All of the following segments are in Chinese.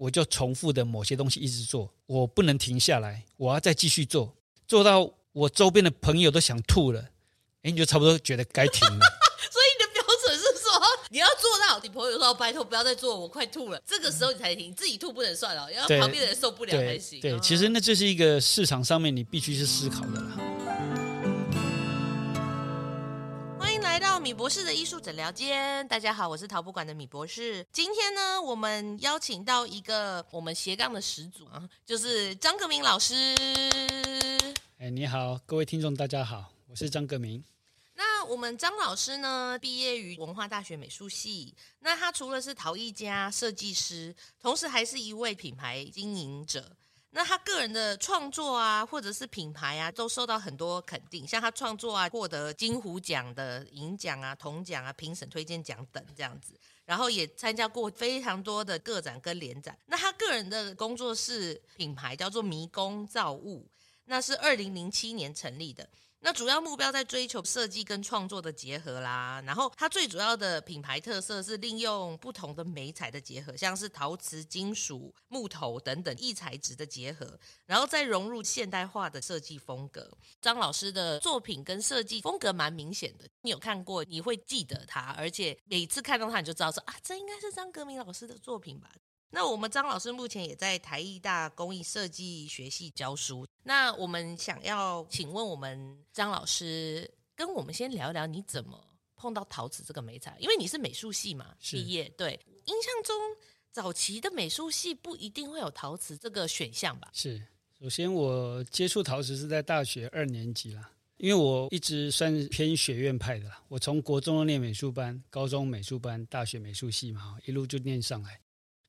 我就重复的某些东西一直做，我不能停下来，我要再继续做，做到我周边的朋友都想吐了，哎，你就差不多觉得该停了。所以你的标准是说，你要做到，你朋友说拜托不要再做，我快吐了，这个时候你才停，自己吐不能算了，要旁边的人受不了才行。对，对，其实那这是一个市场上面你必须去思考的啦。博士的艺术诊疗间，大家好，我是陶博馆的米博士。今天呢，我们邀请到一个我们斜杠的始祖啊，就是张革明老师。哎，你好，各位听众，大家好，我是张革明。那我们张老师呢，毕业于文化大学美术系。那他除了是陶艺家、设计师，同时还是一位品牌经营者。那他个人的创作啊，或者是品牌啊，都受到很多肯定。像他创作啊，获得金虎奖的银奖啊、铜奖啊、评审推荐奖等这样子。然后也参加过非常多的个展跟联展。那他个人的工作室品牌叫做迷宫造物，那是二零零七年成立的。那主要目标在追求设计跟创作的结合啦，然后它最主要的品牌特色是利用不同的媒材的结合，像是陶瓷、金属、木头等等异材质的结合，然后再融入现代化的设计风格。张老师的作品跟设计风格蛮明显的，你有看过，你会记得他，而且每次看到他，你就知道说啊，这应该是张革明老师的作品吧。那我们张老师目前也在台艺大工艺设计学系教书。那我们想要请问我们张老师，跟我们先聊聊你怎么碰到陶瓷这个美材？因为你是美术系嘛，毕业。对，印象中早期的美术系不一定会有陶瓷这个选项吧？是。首先我接触陶瓷是在大学二年级啦，因为我一直算是偏学院派的啦。我从国中念美术班，高中美术班，大学美术系嘛，一路就念上来。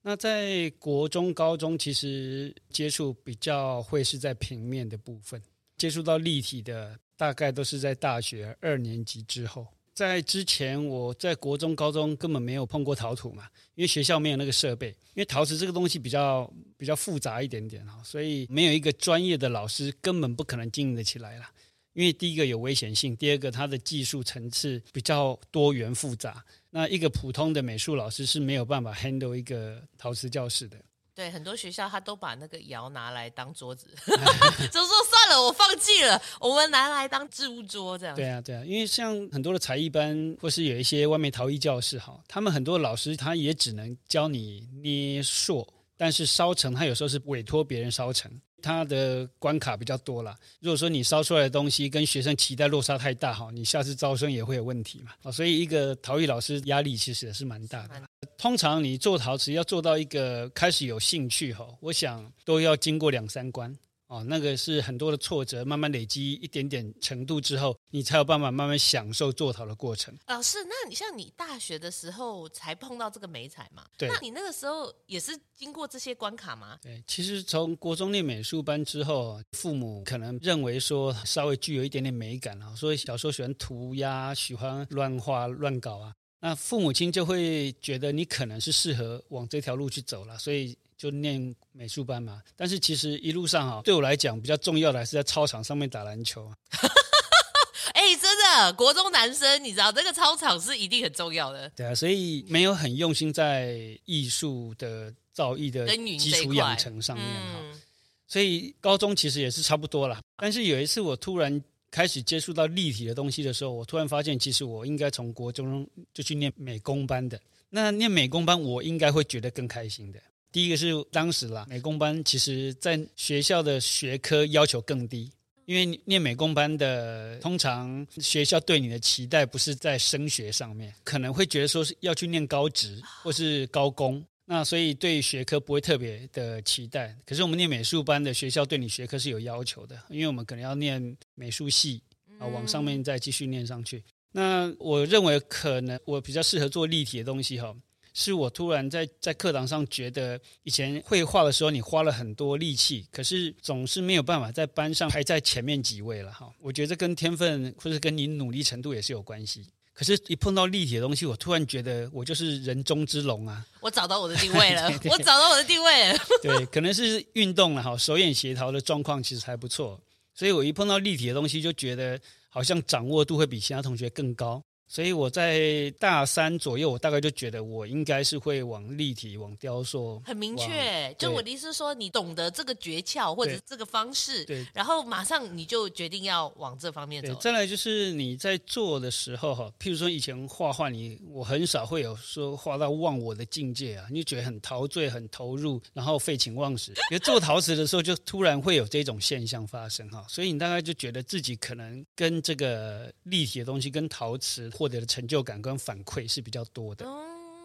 那在国中、高中，其实接触比较会是在平面的部分，接触到立体的，大概都是在大学二年级之后。在之前，我在国中、高中根本没有碰过陶土嘛，因为学校没有那个设备，因为陶瓷这个东西比较比较复杂一点点哈，所以没有一个专业的老师，根本不可能经营得起来了。因为第一个有危险性，第二个它的技术层次比较多元复杂。那一个普通的美术老师是没有办法 handle 一个陶瓷教室的。对，很多学校他都把那个窑拿来当桌子，就说算了，我放弃了，我们拿来当置物桌这样。对啊，对啊，因为像很多的才艺班，或是有一些外面陶艺教室，哈，他们很多老师他也只能教你捏塑，但是烧成他有时候是委托别人烧成。它的关卡比较多了。如果说你烧出来的东西跟学生期待落差太大哈，你下次招生也会有问题嘛。所以一个陶艺老师压力其实也是蛮大的。通常你做陶瓷要做到一个开始有兴趣哈，我想都要经过两三关。哦，那个是很多的挫折，慢慢累积一点点程度之后，你才有办法慢慢享受做陶的过程。老师，那你像你大学的时候才碰到这个美彩嘛？对。那你那个时候也是经过这些关卡吗？对，其实从国中念美术班之后，父母可能认为说稍微具有一点点美感啊，所以小时候喜欢涂鸦，喜欢乱画乱搞啊，那父母亲就会觉得你可能是适合往这条路去走了，所以。就念美术班嘛，但是其实一路上哈，对我来讲比较重要的还是在操场上面打篮球。哎、欸，真的，国中男生你知道这个操场是一定很重要的。对啊，所以没有很用心在艺术的造诣的基础养成上面哈。嗯、所以高中其实也是差不多啦。但是有一次我突然开始接触到立体的东西的时候，我突然发现，其实我应该从国中就去念美工班的。那念美工班，我应该会觉得更开心的。第一个是当时啦，美工班其实在学校的学科要求更低，因为念美工班的通常学校对你的期待不是在升学上面，可能会觉得说是要去念高职或是高工，那所以对学科不会特别的期待。可是我们念美术班的学校对你学科是有要求的，因为我们可能要念美术系啊，往上面再继续念上去。那我认为可能我比较适合做立体的东西哈。是我突然在在课堂上觉得，以前绘画的时候你花了很多力气，可是总是没有办法在班上排在前面几位了哈。我觉得跟天分或者跟你努力程度也是有关系。可是，一碰到立体的东西，我突然觉得我就是人中之龙啊！我找到我的定位了，对对对，我找到我的定位了。对，可能是运动了哈，手眼协调的状况其实还不错，所以我一碰到立体的东西，就觉得好像掌握度会比其他同学更高。所以我在大三左右，我大概就觉得我应该是会往立体、往雕塑。很明确，就我的意思是说，你懂得这个诀窍或者这个方式，对，然后马上你就决定要往这方面走。再来就是你在做的时候哈，譬如说以前画画，你我很少会有说画到忘我的境界啊，你就觉得很陶醉、很投入，然后废寝忘食。因为做陶瓷的时候，就突然会有这种现象发生哈，所以你大概就觉得自己可能跟这个立体的东西、跟陶瓷。获得的成就感跟反馈是比较多的，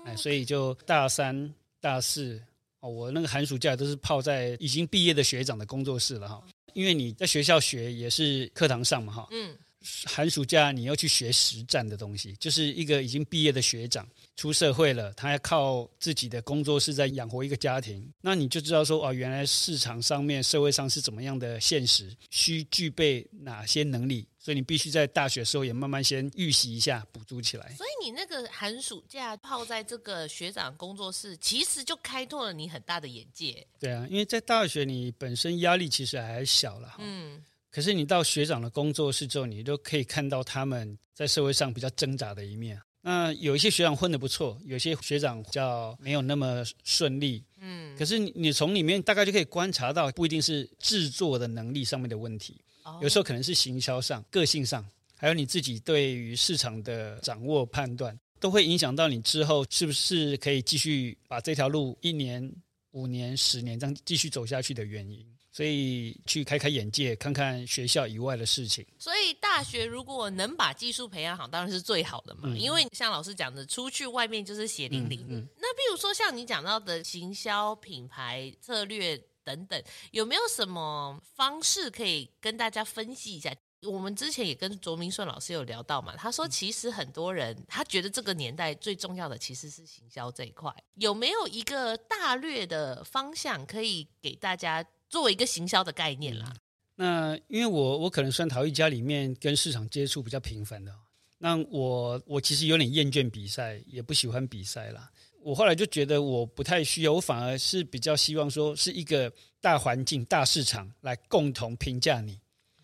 哎，所以就大三、大四哦，我那个寒暑假都是泡在已经毕业的学长的工作室了哈，因为你在学校学也是课堂上嘛哈，嗯，寒暑假你要去学实战的东西，就是一个已经毕业的学长。出社会了，他要靠自己的工作室在养活一个家庭，那你就知道说哦，原来市场上面、社会上是怎么样的现实，需具备哪些能力，所以你必须在大学时候也慢慢先预习一下，补足起来。所以你那个寒暑假泡在这个学长工作室，其实就开拓了你很大的眼界。对啊，因为在大学你本身压力其实还小了，嗯，可是你到学长的工作室之后，你都可以看到他们在社会上比较挣扎的一面。那有一些学长混得不错，有些学长比较没有那么顺利，嗯，可是你你从里面大概就可以观察到，不一定是制作的能力上面的问题，哦，有时候可能是行销上、个性上，还有你自己对于市场的掌握判断，都会影响到你之后是不是可以继续把这条路一年、五年、十年这样继续走下去的原因。所以去开开眼界，看看学校以外的事情。所以大学如果能把技术培养好，当然是最好的嘛。嗯、因为像老师讲的，出去外面就是血淋淋。嗯嗯、那比如说像你讲到的行销、品牌策略等等，有没有什么方式可以跟大家分析一下？我们之前也跟卓明顺老师有聊到嘛，他说其实很多人他觉得这个年代最重要的其实是行销这一块，有没有一个大略的方向可以给大家？作为一个行销的概念啦，那因为我我可能算陶艺家里面跟市场接触比较频繁的，那我我其实有点厌倦比赛，也不喜欢比赛啦。我后来就觉得我不太需要，我反而是比较希望说是一个大环境、大市场来共同评价你，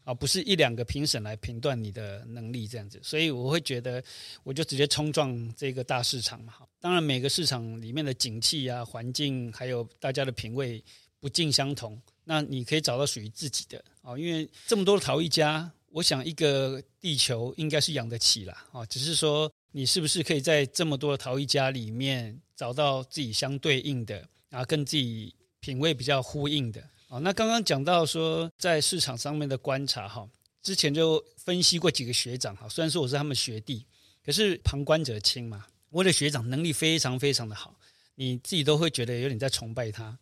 而不是一两个评审来评断你的能力这样子。所以我会觉得，我就直接冲撞这个大市场嘛。当然每个市场里面的景气啊、环境，还有大家的品味不尽相同。那你可以找到属于自己的啊，因为这么多的陶艺家，我想一个地球应该是养得起啦啊，只是说你是不是可以在这么多的陶艺家里面找到自己相对应的，然后跟自己品味比较呼应的啊。那刚刚讲到说在市场上面的观察哈，之前就分析过几个学长哈，虽然说我是他们学弟，可是旁观者清嘛，我的学长能力非常非常的好，你自己都会觉得有点在崇拜他。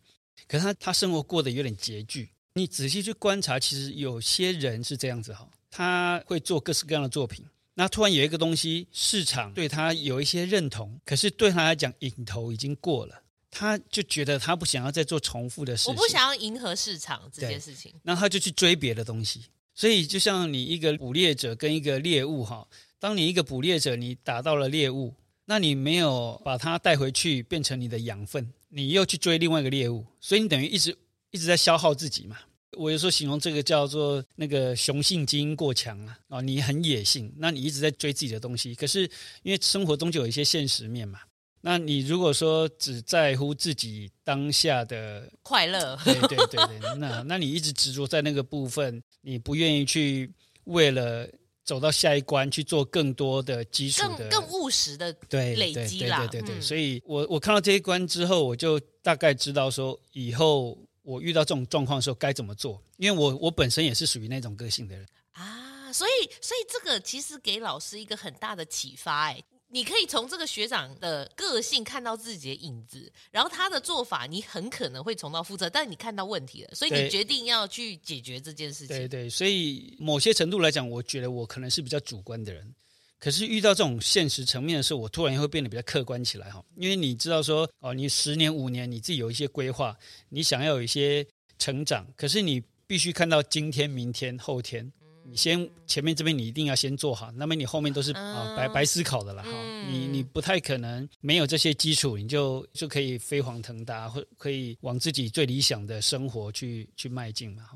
可是他他生活过得有点拮据，你仔细去观察，其实有些人是这样子哈，他会做各式各样的作品，那突然有一个东西市场对他有一些认同，可是对他来讲瘾头已经过了，他就觉得他不想要再做重复的事情，我不想要迎合市场这件事情，那他就去追别的东西。所以就像你一个捕猎者跟一个猎物哈，当你一个捕猎者你打到了猎物，那你没有把它带回去变成你的养分。你又去追另外一个猎物，所以你等于一直一直在消耗自己嘛。我有时候形容这个叫做那个雄性基因过强啊，啊，你很野性，那你一直在追自己的东西。可是因为生活中就有一些现实面嘛，那你如果说只在乎自己当下的快乐，对对对对，那那你一直执着在那个部分，你不愿意去为了。走到下一关去做更多的基础的、更更务实的对累积啦。对对对对对，所以我我看到这一关之后，我就大概知道说以后我遇到这种状况的时候该怎么做，因为我我本身也是属于那种个性的人啊，所以所以这个其实给老师一个很大的启发哎。你可以从这个学长的个性看到自己的影子，然后他的做法你很可能会重蹈覆辙，但你看到问题了，所以你决定要去解决这件事情。对对，所以某些程度来讲，我觉得我可能是比较主观的人，可是遇到这种现实层面的时候，我突然会变得比较客观起来哈。因为你知道说哦，你十年五年你自己有一些规划，你想要有一些成长，可是你必须看到今天、明天、后天。你先前面这边你一定要先做好，那么你后面都是啊白白思考的了哈。你你不太可能没有这些基础，你就就可以飞黄腾达，或可以往自己最理想的生活去去迈进嘛。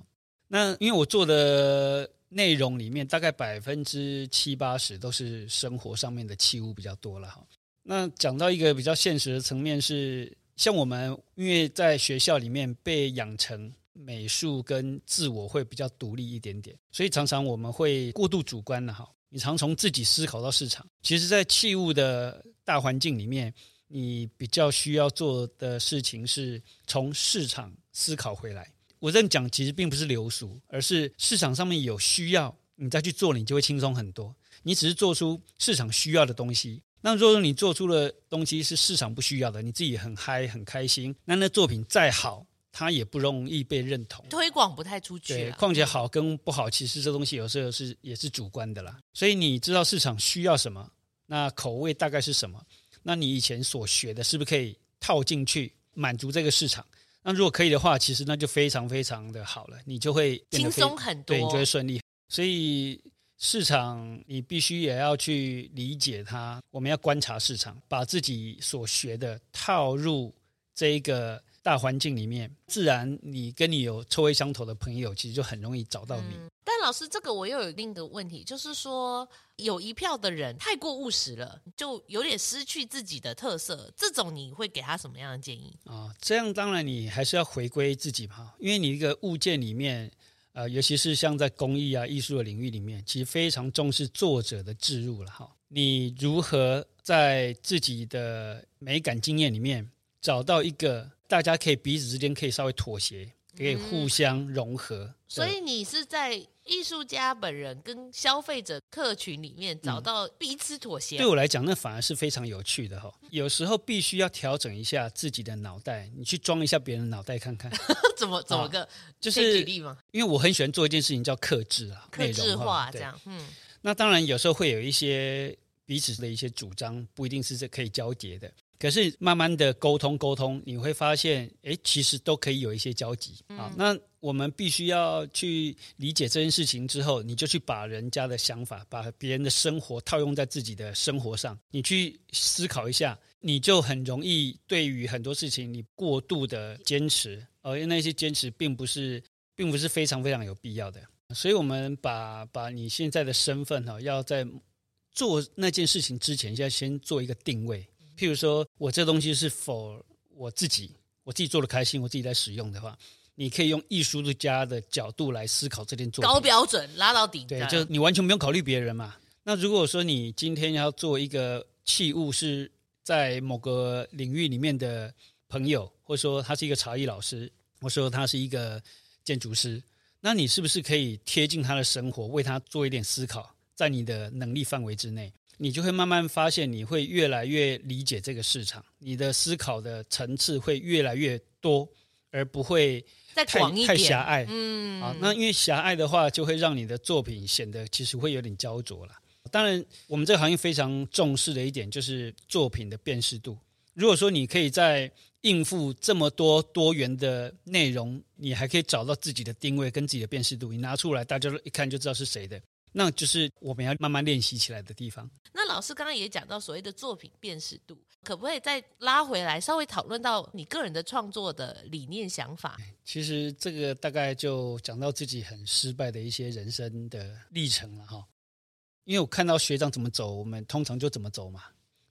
那因为我做的内容里面，大概百分之七八十都是生活上面的器物比较多了哈。那讲到一个比较现实的层面是，像我们因为在学校里面被养成美术跟自我会比较独立一点点，所以常常我们会过度主观的哈。你常从自己思考到市场，其实，在器物的大环境里面，你比较需要做的事情是从市场思考回来。我这样讲其实并不是流俗，而是市场上面有需要，你再去做，你就会轻松很多。你只是做出市场需要的东西。那如果说你做出的东西是市场不需要的，你自己很嗨很开心，那那作品再好。它也不容易被认同，推广不太出去。对，况且好跟不好，其实这东西有时候是也是主观的啦。所以你知道市场需要什么，那口味大概是什么，那你以前所学的是不是可以套进去满足这个市场？那如果可以的话，其实那就非常非常的好了，你就会轻松很多，对，你就会顺利。所以市场你必须也要去理解它，我们要观察市场，把自己所学的套入这一个。大环境里面，自然你跟你有臭味相投的朋友，其实就很容易找到你。嗯、但老师，这个我又有另一个问题，就是说有一票的人太过务实了，就有点失去自己的特色。这种你会给他什么样的建议啊、哦？这样当然你还是要回归自己嘛，因为你一个物件里面，呃，尤其是像在工艺啊、艺术的领域里面，其实非常重视作者的置入了哈。你如何在自己的美感经验里面找到一个？大家可以彼此之间可以稍微妥协，可以互相融合。嗯、所以你是在艺术家本人跟消费者客群里面找到彼此妥协。嗯、对我来讲，那反而是非常有趣的哈。有时候必须要调整一下自己的脑袋，你去装一下别人的脑袋看看，怎么怎么个？就是举例吗？因为我很喜欢做一件事情叫克制啊，克制化这样。嗯，那当然有时候会有一些彼此的一些主张，不一定是这可以交叠的。可是慢慢的沟通沟通，你会发现，哎，其实都可以有一些交集啊。那我们必须要去理解这件事情之后，你就去把人家的想法，把别人的生活套用在自己的生活上，你去思考一下，你就很容易对于很多事情你过度的坚持，而那些坚持并不是，并不是非常非常有必要的。所以，我们把把你现在的身份哈，要在做那件事情之前，要先做一个定位。譬如说，我这东西是否我自己，我自己做的开心，我自己在使用的话，你可以用艺术家的角度来思考这件作品。高标准拉到底，对，就你完全不用考虑别人嘛。那如果说你今天要做一个器物，是在某个领域里面的朋友，或者说他是一个茶艺老师，或者说他是一个建筑师，那你是不是可以贴近他的生活，为他做一点思考，在你的能力范围之内？你就会慢慢发现，你会越来越理解这个市场，你的思考的层次会越来越多，而不会太太狭隘。嗯，啊，那因为狭隘的话，就会让你的作品显得其实会有点焦灼了。当然，我们这个行业非常重视的一点就是作品的辨识度。如果说你可以在应付这么多多元的内容，你还可以找到自己的定位跟自己的辨识度，你拿出来，大家一看就知道是谁的。那就是我们要慢慢练习起来的地方。那老师刚刚也讲到所谓的作品辨识度，可不可以再拉回来，稍微讨论到你个人的创作的理念想法？其实这个大概就讲到自己很失败的一些人生的历程了哈。因为我看到学长怎么走，我们通常就怎么走嘛。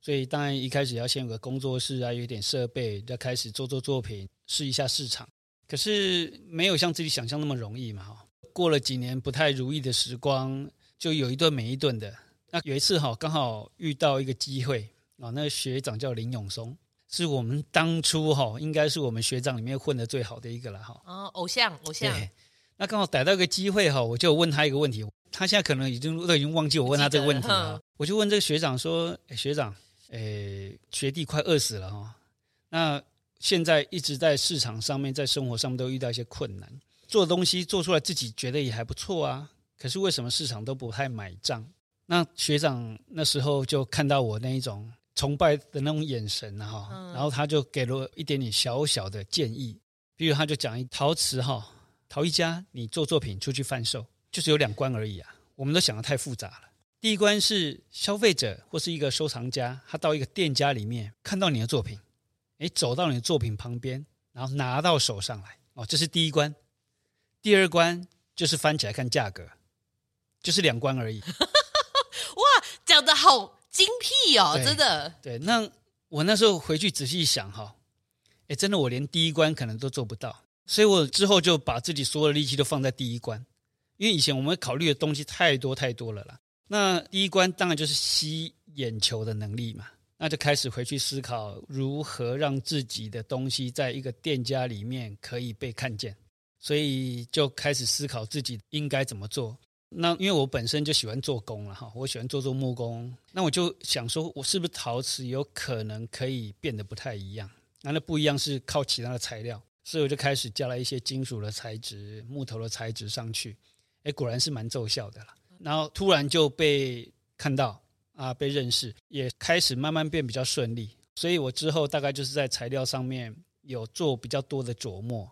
所以当然一开始要先有个工作室啊，有点设备，要开始做做作品，试一下市场。可是没有像自己想象那么容易嘛哈。过了几年不太如意的时光，就有一顿没一顿的。那有一次哈，刚好遇到一个机会啊，那个学长叫林永松，是我们当初哈，应该是我们学长里面混的最好的一个了哈。哦，偶像，偶像。对，那刚好逮到一个机会哈，我就问他一个问题，他现在可能已经都已经忘记我问他这个问题了。我就问这个学长说：“诶学长，诶，学弟快饿死了哈，那现在一直在市场上面，在生活上面都遇到一些困难。”做东西做出来自己觉得也还不错啊，可是为什么市场都不太买账？那学长那时候就看到我那一种崇拜的那种眼神哈，然后他就给了我一点点小小的建议，比如他就讲一陶瓷哈，陶艺家你做作品出去贩售，就是有两关而已啊，我们都想的太复杂了。第一关是消费者或是一个收藏家，他到一个店家里面看到你的作品，诶，走到你的作品旁边，然后拿到手上来，哦，这是第一关。第二关就是翻起来看价格，就是两关而已。哇，讲的好精辟哦，真的。对，那我那时候回去仔细想哈，哎，真的我连第一关可能都做不到，所以我之后就把自己所有的力气都放在第一关，因为以前我们考虑的东西太多太多了啦。那第一关当然就是吸眼球的能力嘛。那就开始回去思考如何让自己的东西在一个店家里面可以被看见，所以就开始思考自己应该怎么做。那因为我本身就喜欢做工了哈，我喜欢做做木工，那我就想说，我是不是陶瓷有可能可以变得不太一样？那那不一样是靠其他的材料，所以我就开始加了一些金属的材质、木头的材质上去，哎，果然是蛮奏效的了。然后突然就被看到。啊，被认识也开始慢慢变比较顺利，所以我之后大概就是在材料上面有做比较多的琢磨。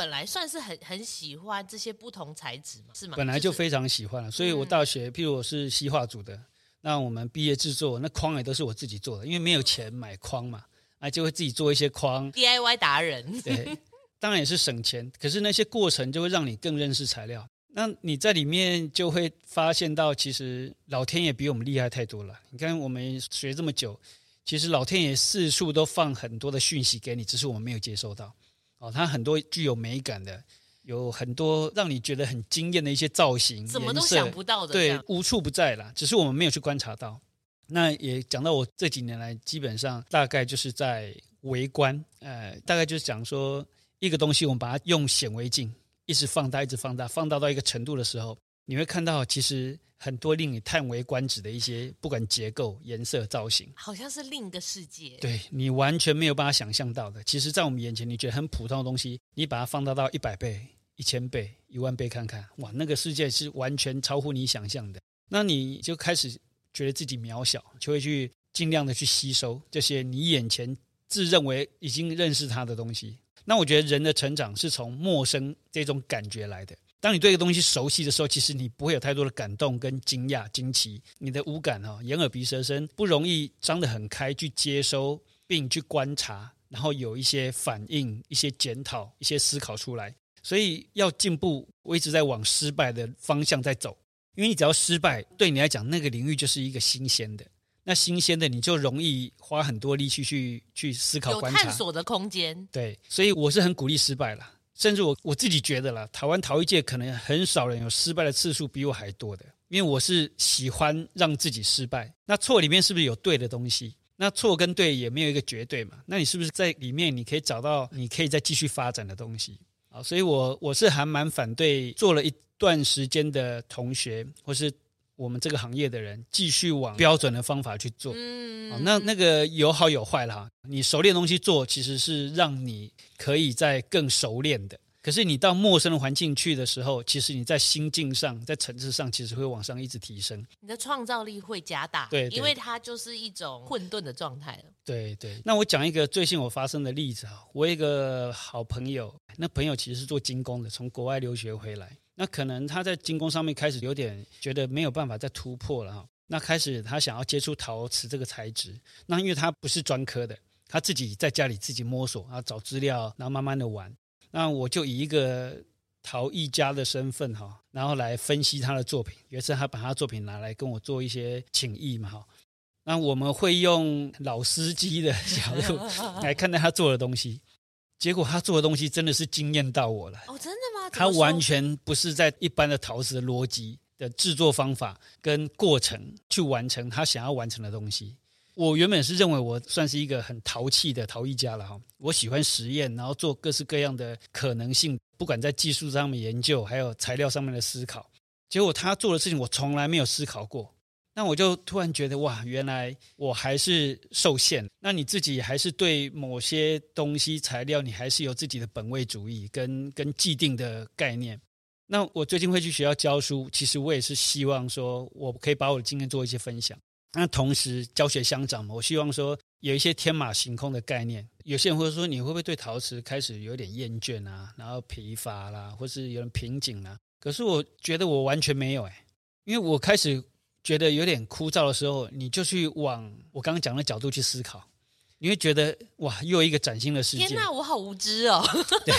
本来算是很很喜欢这些不同材质嘛，是吗？本来就非常喜欢了，所以我大学，嗯、譬如我是西画组的，那我们毕业制作那框也都是我自己做的，因为没有钱买框嘛，啊，就会自己做一些框，DIY 达人。对，当然也是省钱，可是那些过程就会让你更认识材料。那你在里面就会发现到，其实老天爷比我们厉害太多了。你看我们学这么久，其实老天爷四处都放很多的讯息给你，只是我们没有接收到。哦，它很多具有美感的，有很多让你觉得很惊艳的一些造型，怎么都想不到的，对，无处不在啦，只是我们没有去观察到。那也讲到我这几年来，基本上大概就是在围观，呃，大概就是讲说一个东西，我们把它用显微镜。一直放大，一直放大，放大到一个程度的时候，你会看到其实很多令你叹为观止的一些，不管结构、颜色、造型，好像是另一个世界。对，你完全没有办法想象到的。其实，在我们眼前，你觉得很普通的东西，你把它放大到一百倍、一千倍、一万倍看看，哇，那个世界是完全超乎你想象的。那你就开始觉得自己渺小，就会去尽量的去吸收这些你眼前自认为已经认识它的东西。那我觉得人的成长是从陌生这种感觉来的。当你对一个东西熟悉的时候，其实你不会有太多的感动跟惊讶、惊奇。你的五感哈，眼耳鼻舌身不容易张得很开去接收并去观察，然后有一些反应、一些检讨、一些思考出来。所以要进步，我一直在往失败的方向在走。因为你只要失败，对你来讲，那个领域就是一个新鲜的。那新鲜的你就容易花很多力气去去思考观察，有探索的空间。对，所以我是很鼓励失败啦，甚至我我自己觉得啦，台湾陶艺界可能很少人有失败的次数比我还多的，因为我是喜欢让自己失败。那错里面是不是有对的东西？那错跟对也没有一个绝对嘛？那你是不是在里面你可以找到你可以再继续发展的东西？啊，所以我我是还蛮反对做了一段时间的同学或是。我们这个行业的人继续往标准的方法去做，嗯，那那个有好有坏哈。你熟练的东西做，其实是让你可以在更熟练的。可是你到陌生的环境去的时候，其实你在心境上、在层次上，其实会往上一直提升。你的创造力会加大，对，对，因为它就是一种混沌的状态了。对对。那我讲一个最近我发生的例子啊，我有一个好朋友，那朋友其实是做精工的，从国外留学回来。那可能他在金工上面开始有点觉得没有办法再突破了哈，那开始他想要接触陶瓷这个材质，那因为他不是专科的，他自己在家里自己摸索啊，找资料，然后慢慢的玩。那我就以一个陶艺家的身份哈，然后来分析他的作品。有一次他把他作品拿来跟我做一些请益嘛哈，那我们会用老司机的 角度来看待他做的东西。结果他做的东西真的是惊艳到我了哦！真的吗？他完全不是在一般的陶瓷的逻辑的制作方法跟过程去完成他想要完成的东西。我原本是认为我算是一个很淘气的陶艺家了哈，我喜欢实验，然后做各式各样的可能性，不管在技术上面研究，还有材料上面的思考。结果他做的事情我从来没有思考过。那我就突然觉得哇，原来我还是受限。那你自己还是对某些东西材料，你还是有自己的本位主义跟跟既定的概念。那我最近会去学校教书，其实我也是希望说，我可以把我的经验做一些分享。那同时教学相长嘛，我希望说有一些天马行空的概念。有些人会说，你会不会对陶瓷开始有点厌倦啊，然后疲乏啦，或是有点瓶颈啊？可是我觉得我完全没有哎，因为我开始。觉得有点枯燥的时候，你就去往我刚刚讲的角度去思考，你会觉得哇，又有一个崭新的世界。天哪，我好无知哦！对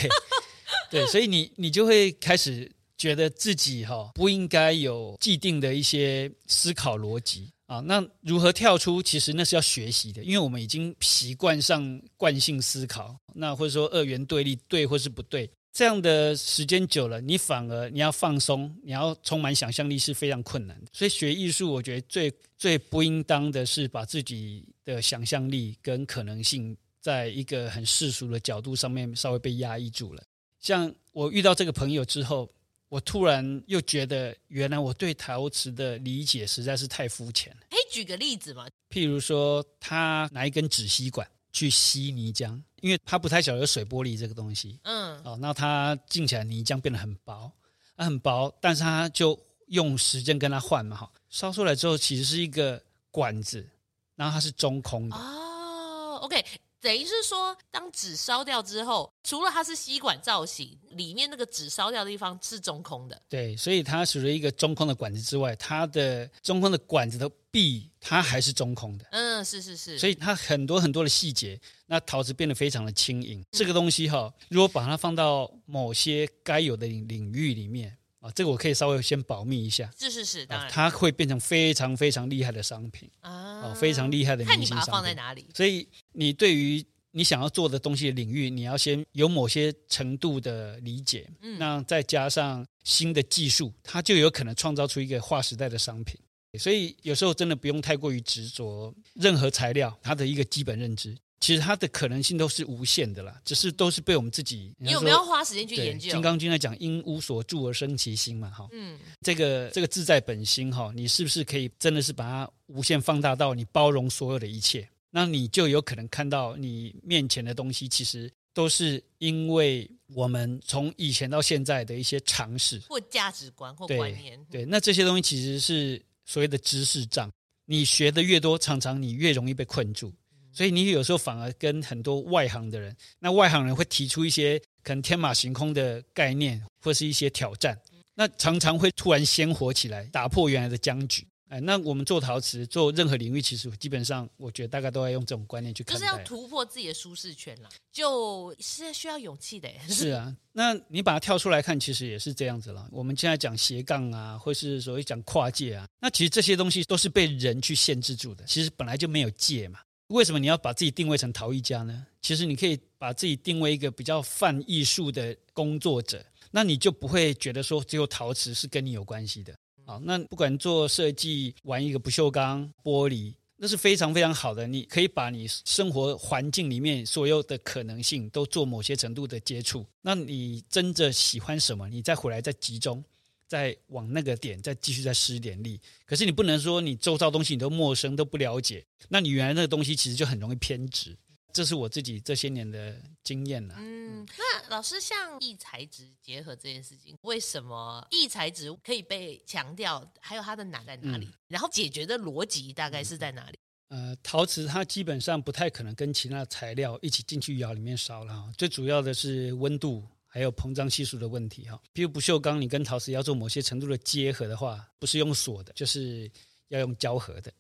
对，所以你你就会开始觉得自己哈不应该有既定的一些思考逻辑啊。那如何跳出？其实那是要学习的，因为我们已经习惯上惯性思考，那或者说二元对立，对或是不对。这样的时间久了，你反而你要放松，你要充满想象力是非常困难的。所以学艺术，我觉得最最不应当的是把自己的想象力跟可能性，在一个很世俗的角度上面稍微被压抑住了。像我遇到这个朋友之后，我突然又觉得，原来我对陶瓷的理解实在是太肤浅了。可以举个例子吗？譬如说，他拿一根纸吸管去吸泥浆。因为他不太晓得有水玻璃这个东西，嗯，哦，那他浸起来泥浆变得很薄，啊，很薄，但是他就用时间跟他换嘛，哈，烧出来之后其实是一个管子，然后它是中空的。哦，OK。等于是说，当纸烧掉之后，除了它是吸管造型，里面那个纸烧掉的地方是中空的。对，所以它除了一个中空的管子之外，它的中空的管子的壁，它还是中空的。嗯，是是是。所以它很多很多的细节，那陶瓷变得非常的轻盈。嗯、这个东西哈，如果把它放到某些该有的领领域里面。啊，这个我可以稍微先保密一下。是是是，当然，它会变成非常非常厉害的商品啊，非常厉害的明星商品。看你把它放在哪里。所以，你对于你想要做的东西的领域，你要先有某些程度的理解。嗯，那再加上新的技术，它就有可能创造出一个划时代的商品。所以，有时候真的不用太过于执着任何材料，它的一个基本认知。其实它的可能性都是无限的啦，只是都是被我们自己。你有没有花时间去研究？金刚经在讲“因无所住而生其心”嘛，哈。嗯，这个这个自在本心哈，你是不是可以真的是把它无限放大到你包容所有的一切？那你就有可能看到你面前的东西，其实都是因为我们从以前到现在的一些尝试或价值观或观念。对，那这些东西其实是所谓的知识障。你学的越多，常常你越容易被困住。所以你有时候反而跟很多外行的人，那外行人会提出一些可能天马行空的概念，或是一些挑战，那常常会突然鲜活起来，打破原来的僵局。哎，那我们做陶瓷，做任何领域，其实基本上，我觉得大概都要用这种观念去看。就是要突破自己的舒适圈啦，就是需要勇气的。是啊，那你把它跳出来看，其实也是这样子了。我们现在讲斜杠啊，或是所谓讲跨界啊，那其实这些东西都是被人去限制住的。其实本来就没有界嘛。为什么你要把自己定位成陶艺家呢？其实你可以把自己定位一个比较泛艺术的工作者，那你就不会觉得说只有陶瓷是跟你有关系的。好，那不管做设计、玩一个不锈钢、玻璃，那是非常非常好的。你可以把你生活环境里面所有的可能性都做某些程度的接触。那你真的喜欢什么？你再回来再集中。再往那个点再继续再施点力，可是你不能说你周遭东西你都陌生都不了解，那你原来那个东西其实就很容易偏执。这是我自己这些年的经验了。嗯，那老师像异材质结合这件事情，为什么异材质可以被强调？还有它的难在哪里？嗯、然后解决的逻辑大概是在哪里？呃，陶瓷它基本上不太可能跟其他材料一起进去窑里面烧了，最主要的是温度。还有膨胀系数的问题哈，比如不锈钢，你跟陶瓷要做某些程度的结合的话，不是用锁的，就是要用胶合的。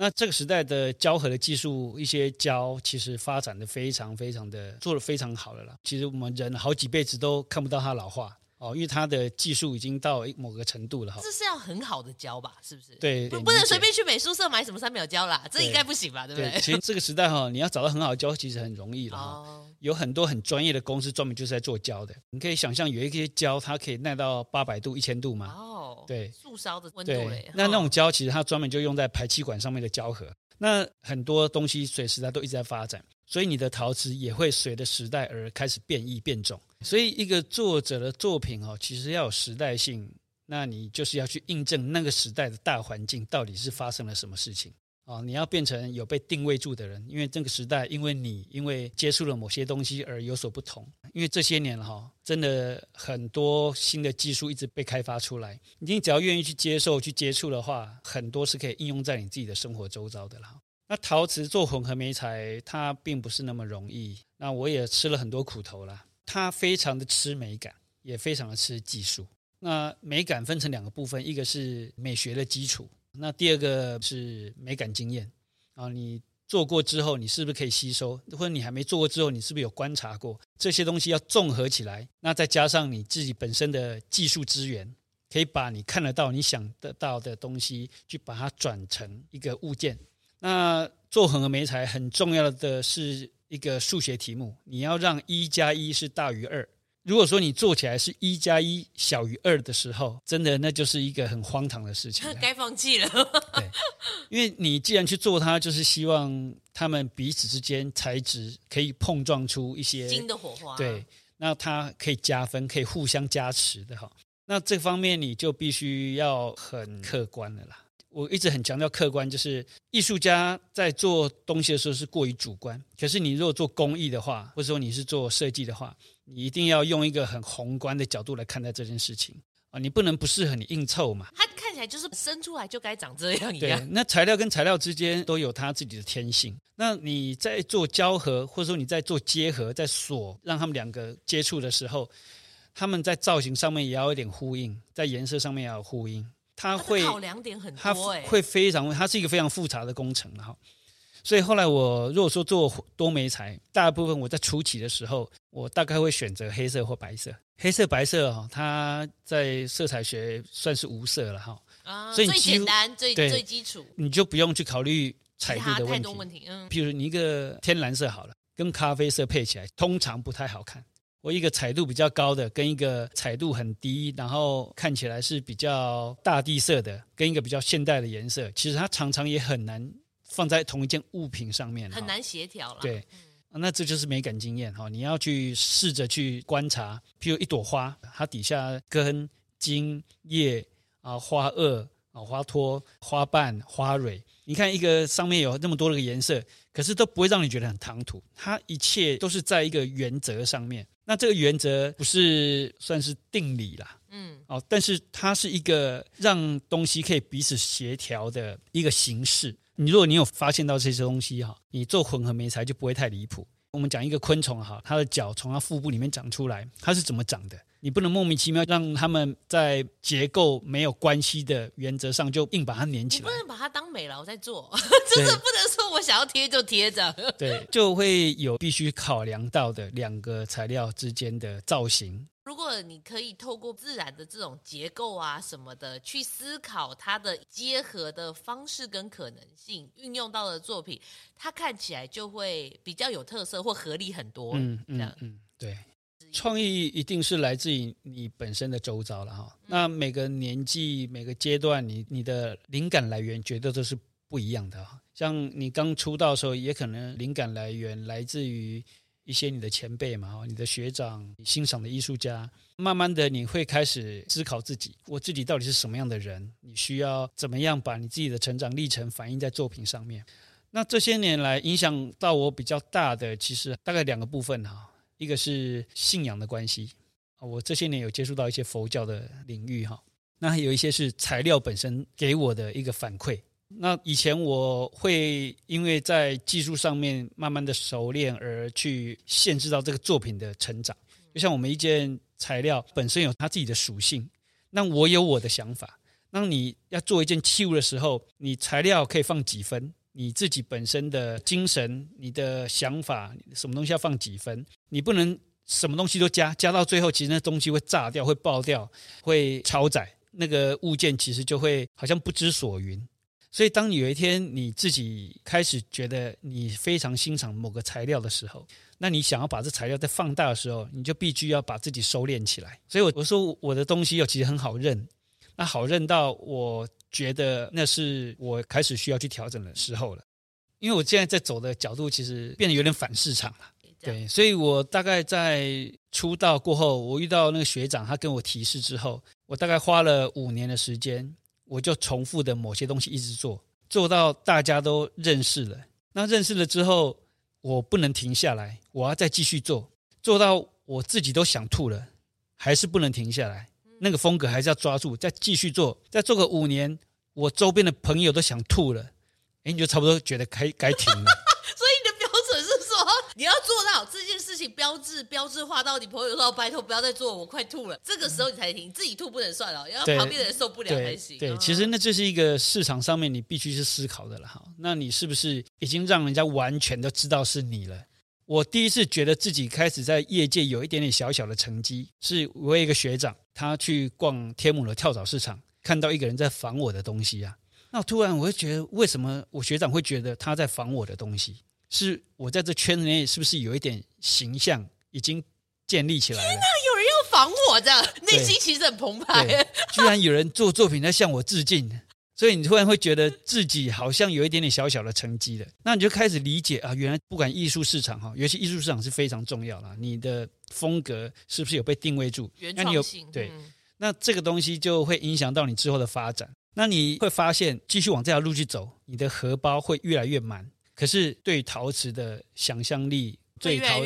那这个时代的胶合的技术，一些胶其实发展的非常非常的做的非常好了啦。其实我们人好几辈子都看不到它老化。哦，因为它的技术已经到某个程度了哈。这是要很好的胶吧？是不是？对，不不能随便去美术社买什么三秒胶啦，这应该不行吧？对不对？其实这个时代哈，你要找到很好的胶，其实很容易了哈。哦、有很多很专业的公司专门就是在做胶的。你可以想象有一些胶，它可以耐到八百度、一千度嘛。哦，对，速烧的温度嘞。那那种胶其实它专门就用在排气管上面的胶合。那很多东西随时它都一直在发展，所以你的陶瓷也会随着时代而开始变异变种。所以一个作者的作品哦，其实要有时代性，那你就是要去印证那个时代的大环境到底是发生了什么事情啊？你要变成有被定位住的人，因为这个时代因为你因为接触了某些东西而有所不同。因为这些年哈，真的很多新的技术一直被开发出来，你只要愿意去接受、去接触的话，很多是可以应用在你自己的生活周遭的啦。那陶瓷做混合媒材，它并不是那么容易。那我也吃了很多苦头啦，它非常的吃美感，也非常的吃技术。那美感分成两个部分，一个是美学的基础，那第二个是美感经验啊。你做过之后，你是不是可以吸收？或者你还没做过之后，你是不是有观察过？这些东西要综合起来，那再加上你自己本身的技术资源，可以把你看得到、你想得到的东西，去把它转成一个物件。那做混合媒材很重要的是一个数学题目，你要让一加一是大于二。如果说你做起来是一加一小于二的时候，真的那就是一个很荒唐的事情，该放弃了。对，因为你既然去做它，就是希望他们彼此之间材质可以碰撞出一些新的火花。对，那它可以加分，可以互相加持的哈。那这方面你就必须要很客观的啦。我一直很强调客观，就是艺术家在做东西的时候是过于主观。可是你如果做工艺的话，或者说你是做设计的话，你一定要用一个很宏观的角度来看待这件事情啊！你不能不适合你硬凑嘛。它看起来就是生出来就该长这样一样。对，那材料跟材料之间都有它自己的天性。那你在做胶合，或者说你在做结合，在锁让他们两个接触的时候，他们在造型上面也要有点呼应，在颜色上面也要有呼应。它会考量点很多，它会非常，它是一个非常复杂的工程哈。所以后来我如果说做多媒材，大部分我在初期的时候，我大概会选择黑色或白色。黑色、白色哈，它在色彩学算是无色了哈。啊，所以最简单、最最基础，你就不用去考虑彩度的问题。问题，嗯。譬如你一个天蓝色好了，跟咖啡色配起来，通常不太好看。我一个彩度比较高的，跟一个彩度很低，然后看起来是比较大地色的，跟一个比较现代的颜色，其实它常常也很难放在同一件物品上面，很难协调了。对，那这就是美感经验哈，你要去试着去观察，譬如一朵花，它底下根、茎、叶啊、花萼啊、花托、花瓣、花蕊，你看一个上面有那么多的颜色，可是都不会让你觉得很唐突，它一切都是在一个原则上面。那这个原则不是算是定理啦，嗯，哦，但是它是一个让东西可以彼此协调的一个形式。你如果你有发现到这些东西哈，你做混合媒材就不会太离谱。我们讲一个昆虫哈，它的脚从它腹部里面长出来，它是怎么长的？你不能莫名其妙让他们在结构没有关系的原则上就硬把它粘起来。不能把它当美劳在做，真的不能说我想要贴就贴着。对，就会有必须考量到的两个材料之间的造型。如果你可以透过自然的这种结构啊什么的去思考它的结合的方式跟可能性，运用到的作品，它看起来就会比较有特色或合理很多。嗯嗯嗯，对，创意一定是来自于你本身的周遭了哈。嗯、那每个年纪、每个阶段，你你的灵感来源绝对都是不一样的哈。像你刚出道的时候，也可能灵感来源来自于。一些你的前辈嘛，你的学长，你欣赏的艺术家，慢慢的你会开始思考自己，我自己到底是什么样的人？你需要怎么样把你自己的成长历程反映在作品上面？那这些年来影响到我比较大的，其实大概两个部分哈，一个是信仰的关系啊，我这些年有接触到一些佛教的领域哈，那还有一些是材料本身给我的一个反馈。那以前我会因为在技术上面慢慢的熟练而去限制到这个作品的成长，就像我们一件材料本身有它自己的属性，那我有我的想法。那你要做一件器物的时候，你材料可以放几分？你自己本身的精神、你的想法，什么东西要放几分？你不能什么东西都加，加到最后其实那东西会炸掉、会爆掉、会超载，那个物件其实就会好像不知所云。所以，当你有一天你自己开始觉得你非常欣赏某个材料的时候，那你想要把这材料再放大的时候，你就必须要把自己收敛起来。所以，我我说我的东西又其实很好认，那好认到我觉得那是我开始需要去调整的时候了。因为我现在在走的角度其实变得有点反市场了。对，所以我大概在出道过后，我遇到那个学长，他跟我提示之后，我大概花了五年的时间。我就重复的某些东西一直做，做到大家都认识了。那认识了之后，我不能停下来，我要再继续做，做到我自己都想吐了，还是不能停下来。那个风格还是要抓住，再继续做，再做个五年，我周边的朋友都想吐了，哎，你就差不多觉得该该停了。所以你的标准是说，你要做到好这件事情标志标志化到你朋友说拜托不要再做，我快吐了。这个时候你才停，自己吐不能算了，要旁边的人受不了才行。对，对，其实那这是一个市场上面你必须是思考的了哈。那你是不是已经让人家完全都知道是你了？我第一次觉得自己开始在业界有一点点小小的成绩，是我有一个学长，他去逛天母的跳蚤市场，看到一个人在仿我的东西啊。那突然我就觉得，为什么我学长会觉得他在仿我的东西？是我在这圈子内是不是有一点形象已经建立起来了？天哪，有人要仿我这样，内心其实很澎湃。居然有人做作品在向我致敬，所以你突然会觉得自己好像有一点点小小的成绩了。那你就开始理解啊，原来不管艺术市场哈，尤其艺术市场是非常重要的。你的风格是不是有被定位住？原创性。对，那这个东西就会影响到你之后的发展。那你会发现，继续往这条路去走，你的荷包会越来越满。可是对陶瓷的想象力，对陶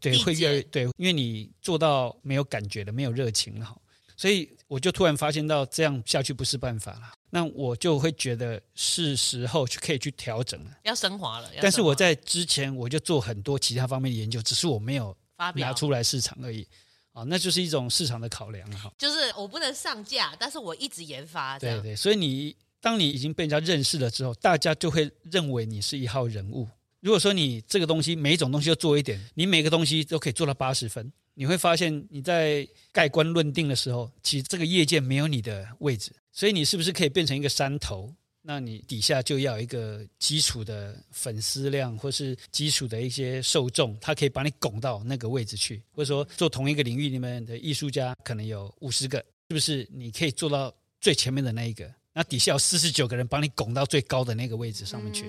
对会越来越对，因为你做到没有感觉了，没有热情了，所以我就突然发现到这样下去不是办法了。那我就会觉得是时候去可以去调整了，要升华了。但是我在之前我就做很多其他方面的研究，只是我没有拿出来市场而已。啊，那就是一种市场的考量哈。就是我不能上架，但是我一直研发。对对，所以你当你已经被人家认识了之后，大家就会认为你是一号人物。如果说你这个东西每一种东西都做一点，你每个东西都可以做到八十分，你会发现你在盖棺论定的时候，其实这个业界没有你的位置。所以你是不是可以变成一个山头？那你底下就要有一个基础的粉丝量，或是基础的一些受众，他可以把你拱到那个位置去。或者说，做同一个领域里面的艺术家可能有五十个，是不是你可以做到最前面的那一个？那底下有四十九个人帮你拱到最高的那个位置上面去。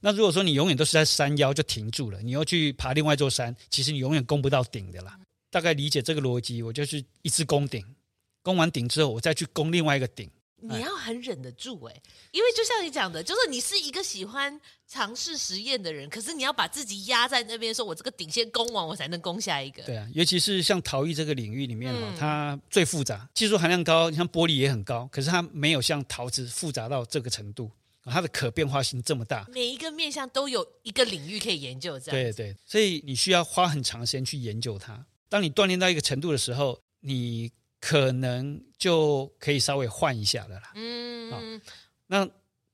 那如果说你永远都是在山腰就停住了，你要去爬另外一座山，其实你永远攻不到顶的啦。大概理解这个逻辑，我就是一次攻顶，攻完顶之后，我再去攻另外一个顶。你要很忍得住哎，因为就像你讲的，就是你是一个喜欢尝试实验的人，可是你要把自己压在那边，说我这个顶先攻完，我才能攻下一个。对啊，尤其是像陶艺这个领域里面嘛，它最复杂，技术含量高，像玻璃也很高，可是它没有像陶瓷复杂到这个程度，它的可变化性这么大，每一个面向都有一个领域可以研究，这样。对对，所以你需要花很长时间去研究它。当你锻炼到一个程度的时候，你。可能就可以稍微换一下的啦。嗯，啊，那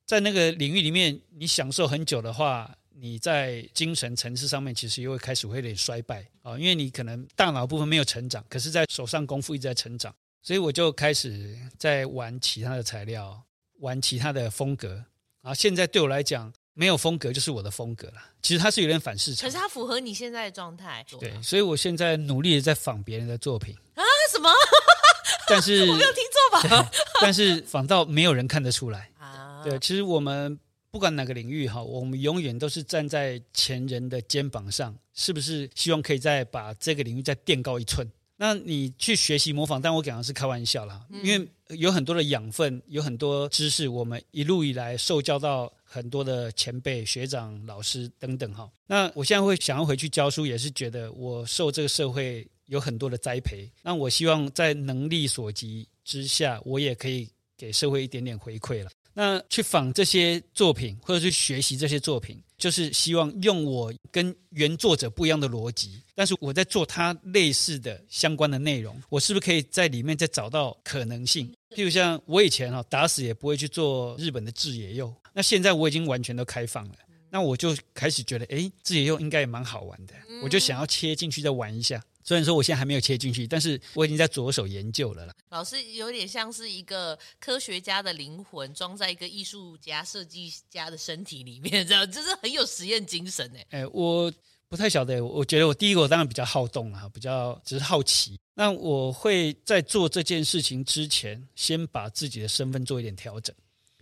在那个领域里面，你享受很久的话，你在精神层次上面其实又会开始会有点衰败啊，因为你可能大脑部分没有成长，可是在手上功夫一直在成长，所以我就开始在玩其他的材料，玩其他的风格啊。现在对我来讲，没有风格就是我的风格啦。其实它是有点反市场，可是它符合你现在的状态。对，所以我现在努力的在仿别人的作品啊，什么？但是 我没有听错吧？但是仿到没有人看得出来啊。对，其实我们不管哪个领域哈，我们永远都是站在前人的肩膀上，是不是？希望可以再把这个领域再垫高一寸。那你去学习模仿，但我讲的是开玩笑啦，因为有很多的养分，有很多知识，我们一路以来受教到很多的前辈、学长、老师等等哈。那我现在会想要回去教书，也是觉得我受这个社会。有很多的栽培，那我希望在能力所及之下，我也可以给社会一点点回馈了。那去仿这些作品，或者去学习这些作品，就是希望用我跟原作者不一样的逻辑，但是我在做它类似的相关的内容，我是不是可以在里面再找到可能性？譬如像我以前哈打死也不会去做日本的志野佑，那现在我已经完全都开放了，那我就开始觉得，哎，志野佑应该也蛮好玩的，我就想要切进去再玩一下。虽然说我现在还没有切进去，但是我已经在着手研究了啦。老师有点像是一个科学家的灵魂装在一个艺术家、设计家的身体里面，这样就是很有实验精神哎。哎，我不太晓得，我觉得我第一个我当然比较好动啊，比较只是好奇。那我会在做这件事情之前，先把自己的身份做一点调整。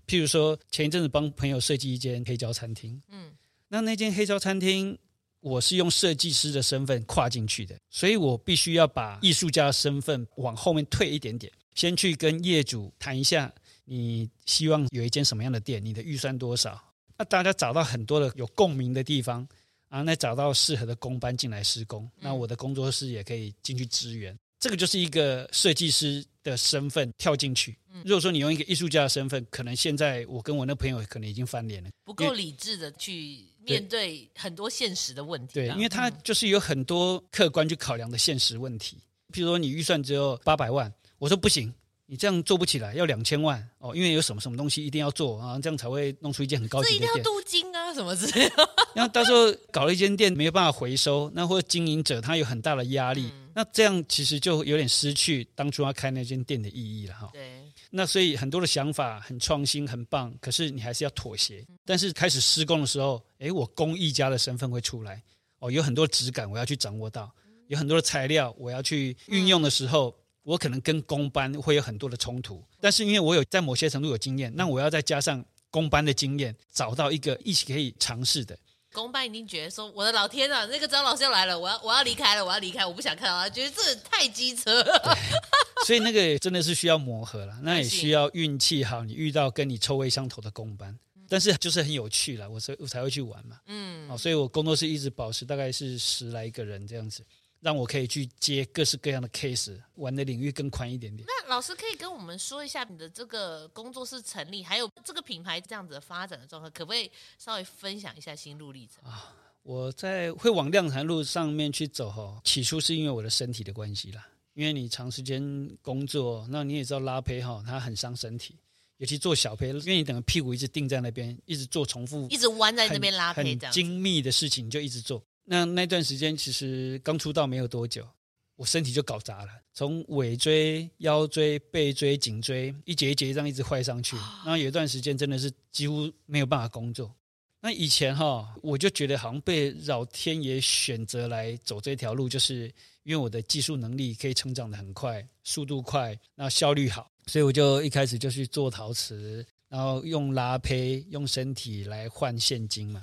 譬如说，前一阵子帮朋友设计一间黑胶餐厅，嗯，那那间黑胶餐厅。我是用设计师的身份跨进去的，所以我必须要把艺术家的身份往后面退一点点，先去跟业主谈一下，你希望有一间什么样的店，你的预算多少？那大家找到很多的有共鸣的地方啊，那找到适合的工班进来施工，那我的工作室也可以进去支援。这个就是一个设计师的身份跳进去。如果说你用一个艺术家的身份，可能现在我跟我那朋友可能已经翻脸了，不够理智的去。面对很多现实的问题。对，因为他就是有很多客观去考量的现实问题。譬如说，你预算只有八百万，我说不行。你这样做不起来，要两千万哦，因为有什么什么东西一定要做啊，这样才会弄出一间很高级的店。这一定要镀金啊，什么之类的。然后到时候搞了一间店没有办法回收，那或者经营者他有很大的压力，嗯、那这样其实就有点失去当初他开那间店的意义了哈。对。那所以很多的想法很创新很棒，可是你还是要妥协。但是开始施工的时候，哎，我工艺家的身份会出来哦，有很多质感我要去掌握到，有很多的材料我要去运用的时候。我可能跟工班会有很多的冲突，但是因为我有在某些程度有经验，那我要再加上工班的经验，找到一个一起可以尝试的。工班一定觉得说：“我的老天啊，那个张老师要来了，我要我要离开了，我要离开，我不想看到他，觉得这太机车了。”所以那个真的是需要磨合了，那也需要运气好，你遇到跟你臭味相投的公班，但是就是很有趣了，我才我才会去玩嘛。嗯，哦，所以我工作室一直保持大概是十来个人这样子。让我可以去接各式各样的 case，玩的领域更宽一点点。那老师可以跟我们说一下你的这个工作室成立，还有这个品牌这样子的发展的状况，可不可以稍微分享一下心路历程啊？我在会往量产路上面去走哈，起初是因为我的身体的关系啦，因为你长时间工作，那你也知道拉胚哈，它很伤身体，尤其做小胚，因为你等个屁股一直定在那边，一直做重复，一直弯在那边拉坯，很精密的事情你就一直做。那那段时间其实刚出道没有多久，我身体就搞砸了，从尾椎、腰椎、背椎、颈椎一节一节这样一直坏上去。那有一段时间真的是几乎没有办法工作。那以前哈，我就觉得好像被老天爷选择来走这条路，就是因为我的技术能力可以成长得很快，速度快，那效率好，所以我就一开始就去做陶瓷，然后用拉胚、用身体来换现金嘛。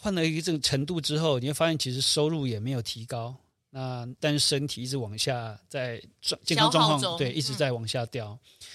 换了一个程度之后，你会发现其实收入也没有提高，那但是身体一直往下在状健康状况对一直在往下掉，嗯、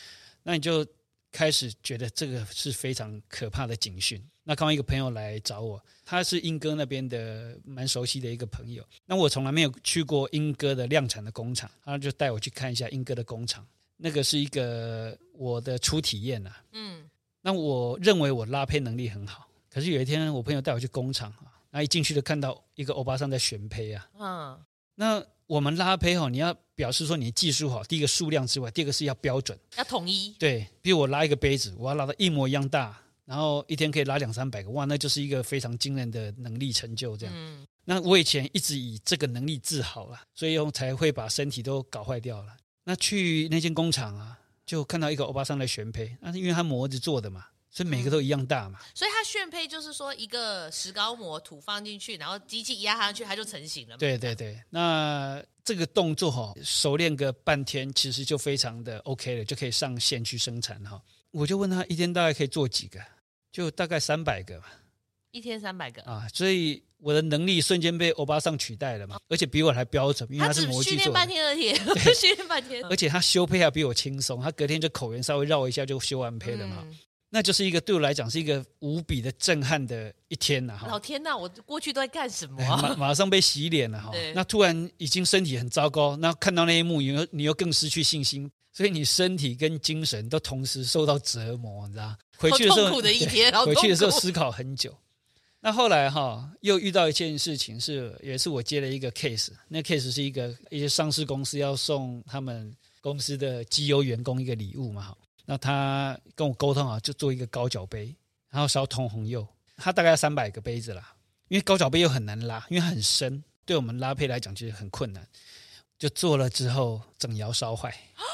那你就开始觉得这个是非常可怕的警讯。那刚刚一个朋友来找我，他是英哥那边的蛮熟悉的一个朋友，那我从来没有去过英哥的量产的工厂，他就带我去看一下英哥的工厂，那个是一个我的初体验啊。嗯，那我认为我拉坯能力很好。可是有一天，我朋友带我去工厂啊，那一进去就看到一个欧巴桑在选胚啊。嗯，那我们拉胚哈，你要表示说你的技术好，第一个数量之外，第二个是要标准，要统一。对，比如我拉一个杯子，我要拉到一模一样大，然后一天可以拉两三百个，哇，那就是一个非常惊人的能力成就。这样，嗯，那我以前一直以这个能力自豪了，所以才会把身体都搞坏掉了。那去那间工厂啊，就看到一个欧巴桑来选胚，那是因为他模子做的嘛。所以每个都一样大嘛，嗯、所以它旋坯就是说一个石膏模土放进去，然后机器压上去，它就成型了嘛。对对对，那这个动作哈，熟练个半天，其实就非常的 OK 了，就可以上线去生产哈。我就问他一天大概可以做几个，就大概三百个吧。一天三百个啊，所以我的能力瞬间被欧巴桑取代了嘛，而且比我还标准，因为他是模具做的。训练半天而已，训练半天，而且他修配还比我轻松，他隔天就口缘稍微绕一下就修完配了嘛。嗯那就是一个对我来讲是一个无比的震撼的一天呐！哈，老天呐，我过去都在干什么、啊？马 马上被洗脸了哈！那突然已经身体很糟糕，那看到那一幕，你又你又更失去信心，所以你身体跟精神都同时受到折磨，你知道？回去的时候，痛苦的一天，回去的时候思考很久。那后来哈，又遇到一件事情是，也是我接了一个 case，那 case 是一个一些上市公司要送他们公司的绩优员工一个礼物嘛，那他跟我沟通啊，就做一个高脚杯，然后烧通红釉，他大概要三百个杯子啦。因为高脚杯又很难拉，因为很深，对我们拉胚来讲其实很困难。就做了之后，整窑烧坏，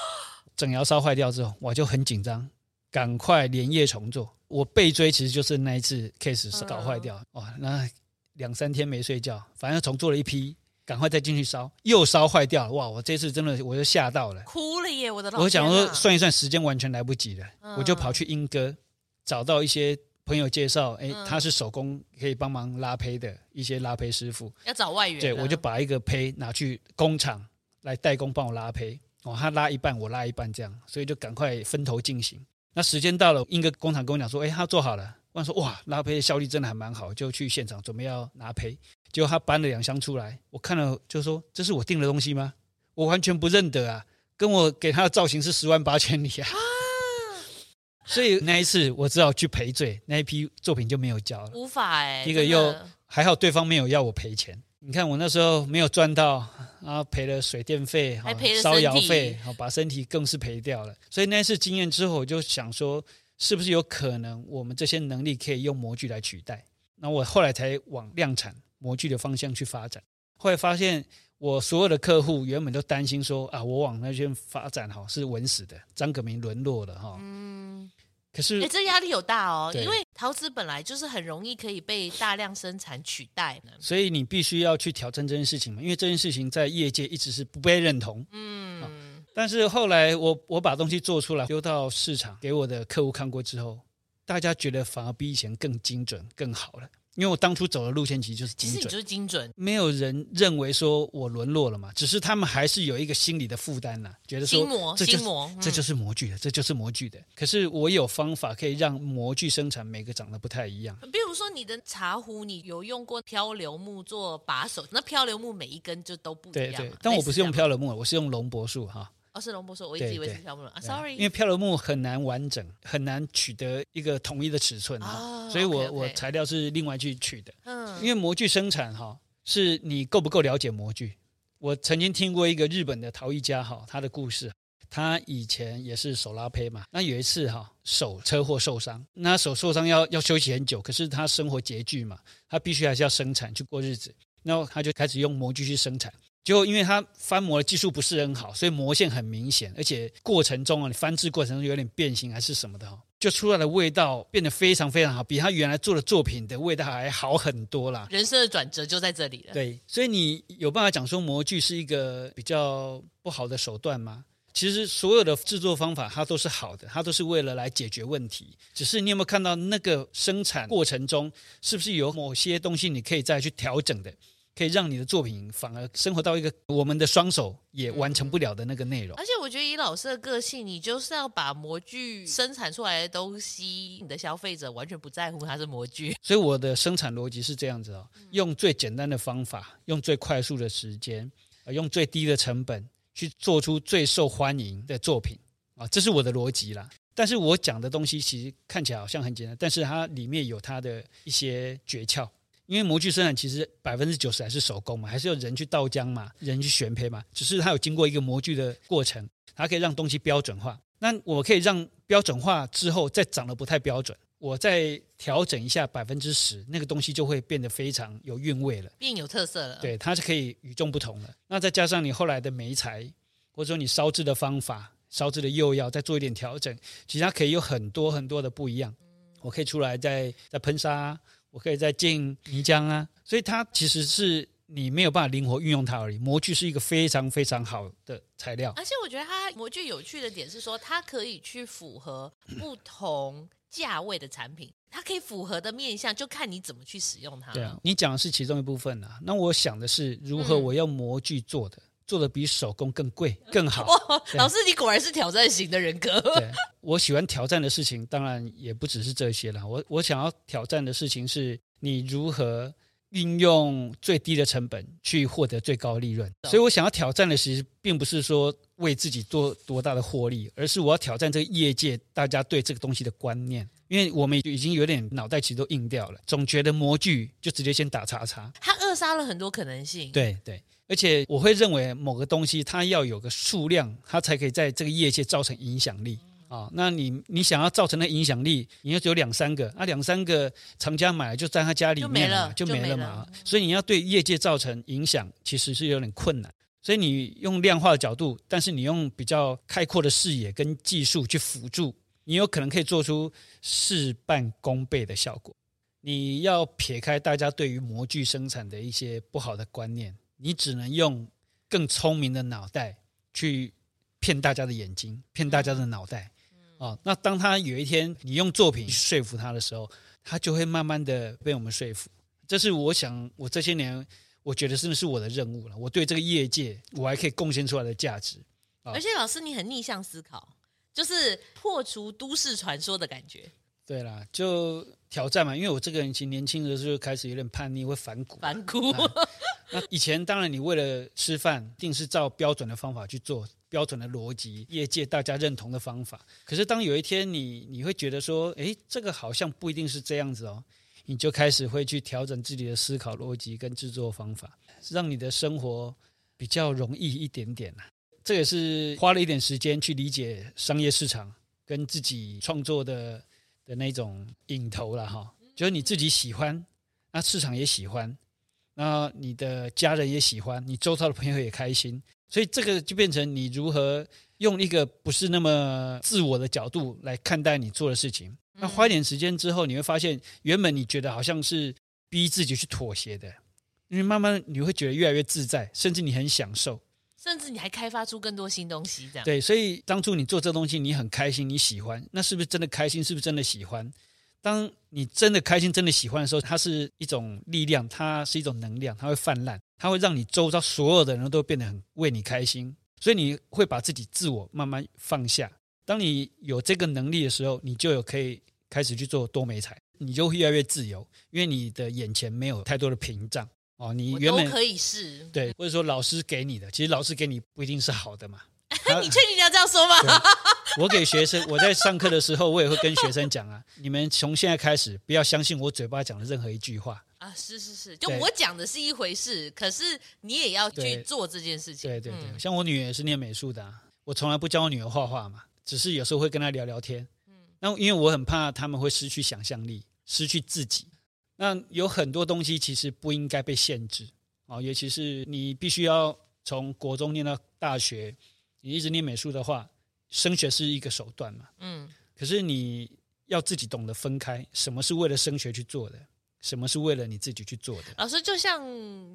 整窑烧坏掉之后，我就很紧张，赶快连夜重做。我被追其实就是那一次 case 是搞坏掉，哇，那两三天没睡觉，反正重做了一批。赶快再进去烧，又烧坏掉了！哇，我这次真的我就吓到了，哭了耶！我的老，我想说算一算时间，完全来不及了，嗯、我就跑去英哥，找到一些朋友介绍，哎，他是手工可以帮忙拉胚的一些拉胚师傅，要找外援，对，我就把一个胚拿去工厂来代工帮我拉胚，哦，他拉一半，我拉一半这样，所以就赶快分头进行。那时间到了，英哥工厂跟我讲说，哎，他做好了。我说哇，拉胚的效率真的还蛮好，就去现场准备要拿胚。结果他搬了两箱出来，我看了就说：“这是我订的东西吗？”我完全不认得啊，跟我给他的造型是十万八千里啊！所以那一次我只好去赔罪，那一批作品就没有交了。无法哎、欸，一个又还好，对方没有要我赔钱。你看我那时候没有赚到，然后赔了水电费，还赔了烧窑费，好把身体更是赔掉了。所以那次经验之后，我就想说，是不是有可能我们这些能力可以用模具来取代？那我后来才往量产模具的方向去发展。后来发现，我所有的客户原本都担心说啊，我往那边发展哈是稳死的，张葛明沦落了哈。嗯。可是，哎，这压力有大哦，因为陶瓷本来就是很容易可以被大量生产取代的，所以你必须要去挑战这件事情嘛，因为这件事情在业界一直是不被认同。嗯，哦，但是后来我我把东西做出来，丢到市场给我的客户看过之后，大家觉得反而比以前更精准、更好了。因为我当初走的路线其实就是精准，就是精准，没有人认为说我沦落了嘛，只是他们还是有一个心理的负担呐，觉得说模这就是模、嗯、这就是模具的，这就是模具的。可是我有方法可以让模具生产每个长得不太一样。比如说你的茶壶，你有用过漂流木做把手，那漂流木每一根就都不一样。对对，但我不是用漂流木，我是用龙柏树哈。哦，是龙柏树，我一直以为是漂流木啊，sorry。因为漂流木很难完整，很难取得一个统一的尺寸啊，所以我我材料是另外去取的。嗯，因为模具生产哈，是你够不够了解模具？我曾经听过一个日本的陶艺家哈，他的故事。他以前也是手拉胚嘛，那有一次哈手车祸受伤，那手受伤要要休息很久，可是他生活拮据嘛，他必须还是要生产去过日子，然后他就开始用模具去生产。就因为它翻模的技术不是很好，所以磨线很明显，而且过程中啊，你翻制过程中有点变形还是什么的哈，就出来的味道变得非常非常好，比他原来做的作品的味道还好很多啦。人生的转折就在这里了。对，所以你有办法讲说模具是一个比较不好的手段吗？其实所有的制作方法它都是好的，它都是为了来解决问题。只是你有没有看到那个生产过程中是不是有某些东西你可以再去调整的？可以让你的作品反而生活到一个我们的双手也完成不了的那个内容。而且我觉得以老师的个性，你就是要把模具生产出来的东西，你的消费者完全不在乎它是模具。所以我的生产逻辑是这样子哦，用最简单的方法，用最快速的时间，用最低的成本去做出最受欢迎的作品啊，这是我的逻辑啦。但是我讲的东西其实看起来好像很简单，但是它里面有它的一些诀窍。因为模具生产其实百分之九十还是手工嘛，还是要人去倒浆嘛，人去选胚嘛，只是它有经过一个模具的过程，它可以让东西标准化。那我可以让标准化之后再长得不太标准，我再调整一下百分之十，那个东西就会变得非常有韵味了，变有特色了。对，它是可以与众不同的。那再加上你后来的媒材，或者说你烧制的方法、烧制的釉药，再做一点调整，其实它可以有很多很多的不一样。我可以出来再再喷砂。我可以再进泥浆啊，所以它其实是你没有办法灵活运用它而已。模具是一个非常非常好的材料，而且我觉得它模具有趣的点是说，它可以去符合不同价位的产品，它可以符合的面向，就看你怎么去使用它。对啊，你讲的是其中一部分啊。那我想的是，如何我用模具做的。嗯做的比手工更贵更好。老师，你果然是挑战型的人格。对，我喜欢挑战的事情，当然也不只是这些了。我我想要挑战的事情是，你如何运用最低的成本去获得最高利润。所以我想要挑战的，其实并不是说为自己做多大的获利，而是我要挑战这个业界大家对这个东西的观念。因为我们已经有点脑袋其实都硬掉了，总觉得模具就直接先打叉叉，它扼杀了很多可能性。对对。而且我会认为某个东西它要有个数量，它才可以在这个业界造成影响力啊。那你你想要造成的影响力，你要只有两三个啊，两三个厂家买了就在他家里面了，就没了嘛。所以你要对业界造成影响，其实是有点困难。所以你用量化的角度，但是你用比较开阔的视野跟技术去辅助，你有可能可以做出事半功倍的效果。你要撇开大家对于模具生产的一些不好的观念。你只能用更聪明的脑袋去骗大家的眼睛，骗大家的脑袋，哦，那当他有一天你用作品去说服他的时候，他就会慢慢的被我们说服。这是我想，我这些年我觉得真的是我的任务了。我对这个业界，我还可以贡献出来的价值。而且老师，你很逆向思考，就是破除都市传说的感觉。对啦，就挑战嘛，因为我这个人其实年轻的时候就开始有点叛逆，会反骨。反骨。啊那以前当然你为了吃饭，定是照标准的方法去做，标准的逻辑，业界大家认同的方法。可是当有一天你你会觉得说，诶，这个好像不一定是这样子哦，你就开始会去调整自己的思考逻辑跟制作方法，让你的生活比较容易一点点。这也是花了一点时间去理解商业市场跟自己创作的的那种影头了哈，就是你自己喜欢，那市场也喜欢。那你的家人也喜欢，你周遭的朋友也开心，所以这个就变成你如何用一个不是那么自我的角度来看待你做的事情。那花一点时间之后，你会发现，原本你觉得好像是逼自己去妥协的，因为慢慢你会觉得越来越自在，甚至你很享受，甚至你还开发出更多新东西。这样对，所以当初你做这东西，你很开心，你喜欢，那是不是真的开心？是不是真的喜欢？当你真的开心、真的喜欢的时候，它是一种力量，它是一种能量，它会泛滥，它会让你周遭所有的人都变得很为你开心，所以你会把自己自我慢慢放下。当你有这个能力的时候，你就有可以开始去做多媒材，你就会越来越自由，因为你的眼前没有太多的屏障哦。你原本可以试对，或者说老师给你的，其实老师给你不一定是好的嘛。你确定你要这样说吗？我给学生，我在上课的时候，我也会跟学生讲啊，你们从现在开始不要相信我嘴巴讲的任何一句话啊。是是是，就我讲的是一回事，可是你也要去做这件事情。对对对，对，像我女儿也是念美术的啊，我从来不教我女儿画画嘛，只是有时候会跟她聊聊天。嗯，那因为我很怕他们会失去想象力，失去自己。那有很多东西其实不应该被限制啊，尤其是你必须要从国中念到大学。你一直念美术的话，升学是一个手段嘛？嗯。可是你要自己懂得分开，什么是为了升学去做的，什么是为了你自己去做的。老师，就像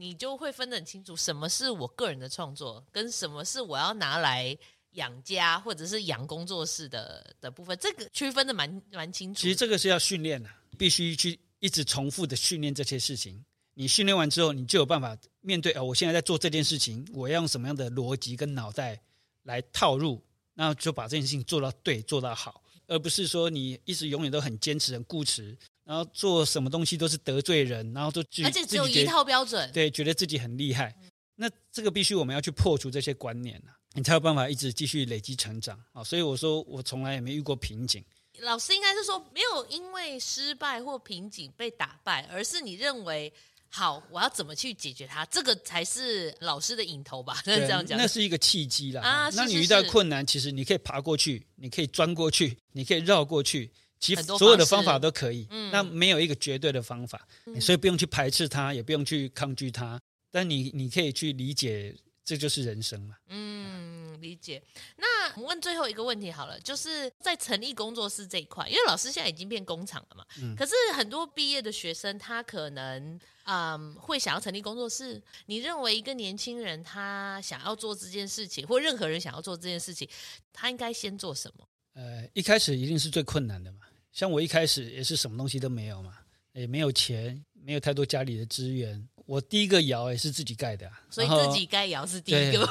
你就会分得很清楚，什么是我个人的创作，跟什么是我要拿来养家或者是养工作室的的部分，这个区分的蛮蛮清楚。其实这个是要训练的，必须去一直重复的训练这些事情。你训练完之后，你就有办法面对哦，我现在在做这件事情，我要用什么样的逻辑跟脑袋。来套入，然后就把这件事情做到对，做到好，而不是说你一直永远都很坚持、很固执，然后做什么东西都是得罪人，然后就而且只有一套标准，对，觉得自己很厉害。那这个必须我们要去破除这些观念啊，你才有办法一直继续累积成长啊。所以我说，我从来也没遇过瓶颈。老师应该是说，没有因为失败或瓶颈被打败，而是你认为。好，我要怎么去解决它？这个才是老师的引头吧？是这样讲，那是一个契机啦。啊，那你遇到困难，其实你可以爬过去，你可以钻过去，你可以绕过去，其实所有的方法都可以。嗯，那没有一个绝对的方法，嗯，所以不用去排斥它，也不用去抗拒它。但你你可以去理解，这就是人生嘛。嗯，理解。那我们问最后一个问题好了，就是在成立工作室这一块，因为老师现在已经变工厂了嘛。嗯。可是很多毕业的学生，他可能。嗯，会想要成立工作室。你认为一个年轻人他想要做这件事情，或任何人想要做这件事情，他应该先做什么？呃，一开始一定是最困难的嘛。像我一开始也是什么东西都没有嘛，也没有钱，没有太多家里的资源。我第一个窑也是自己盖的啊，所以自己盖窑是第一个。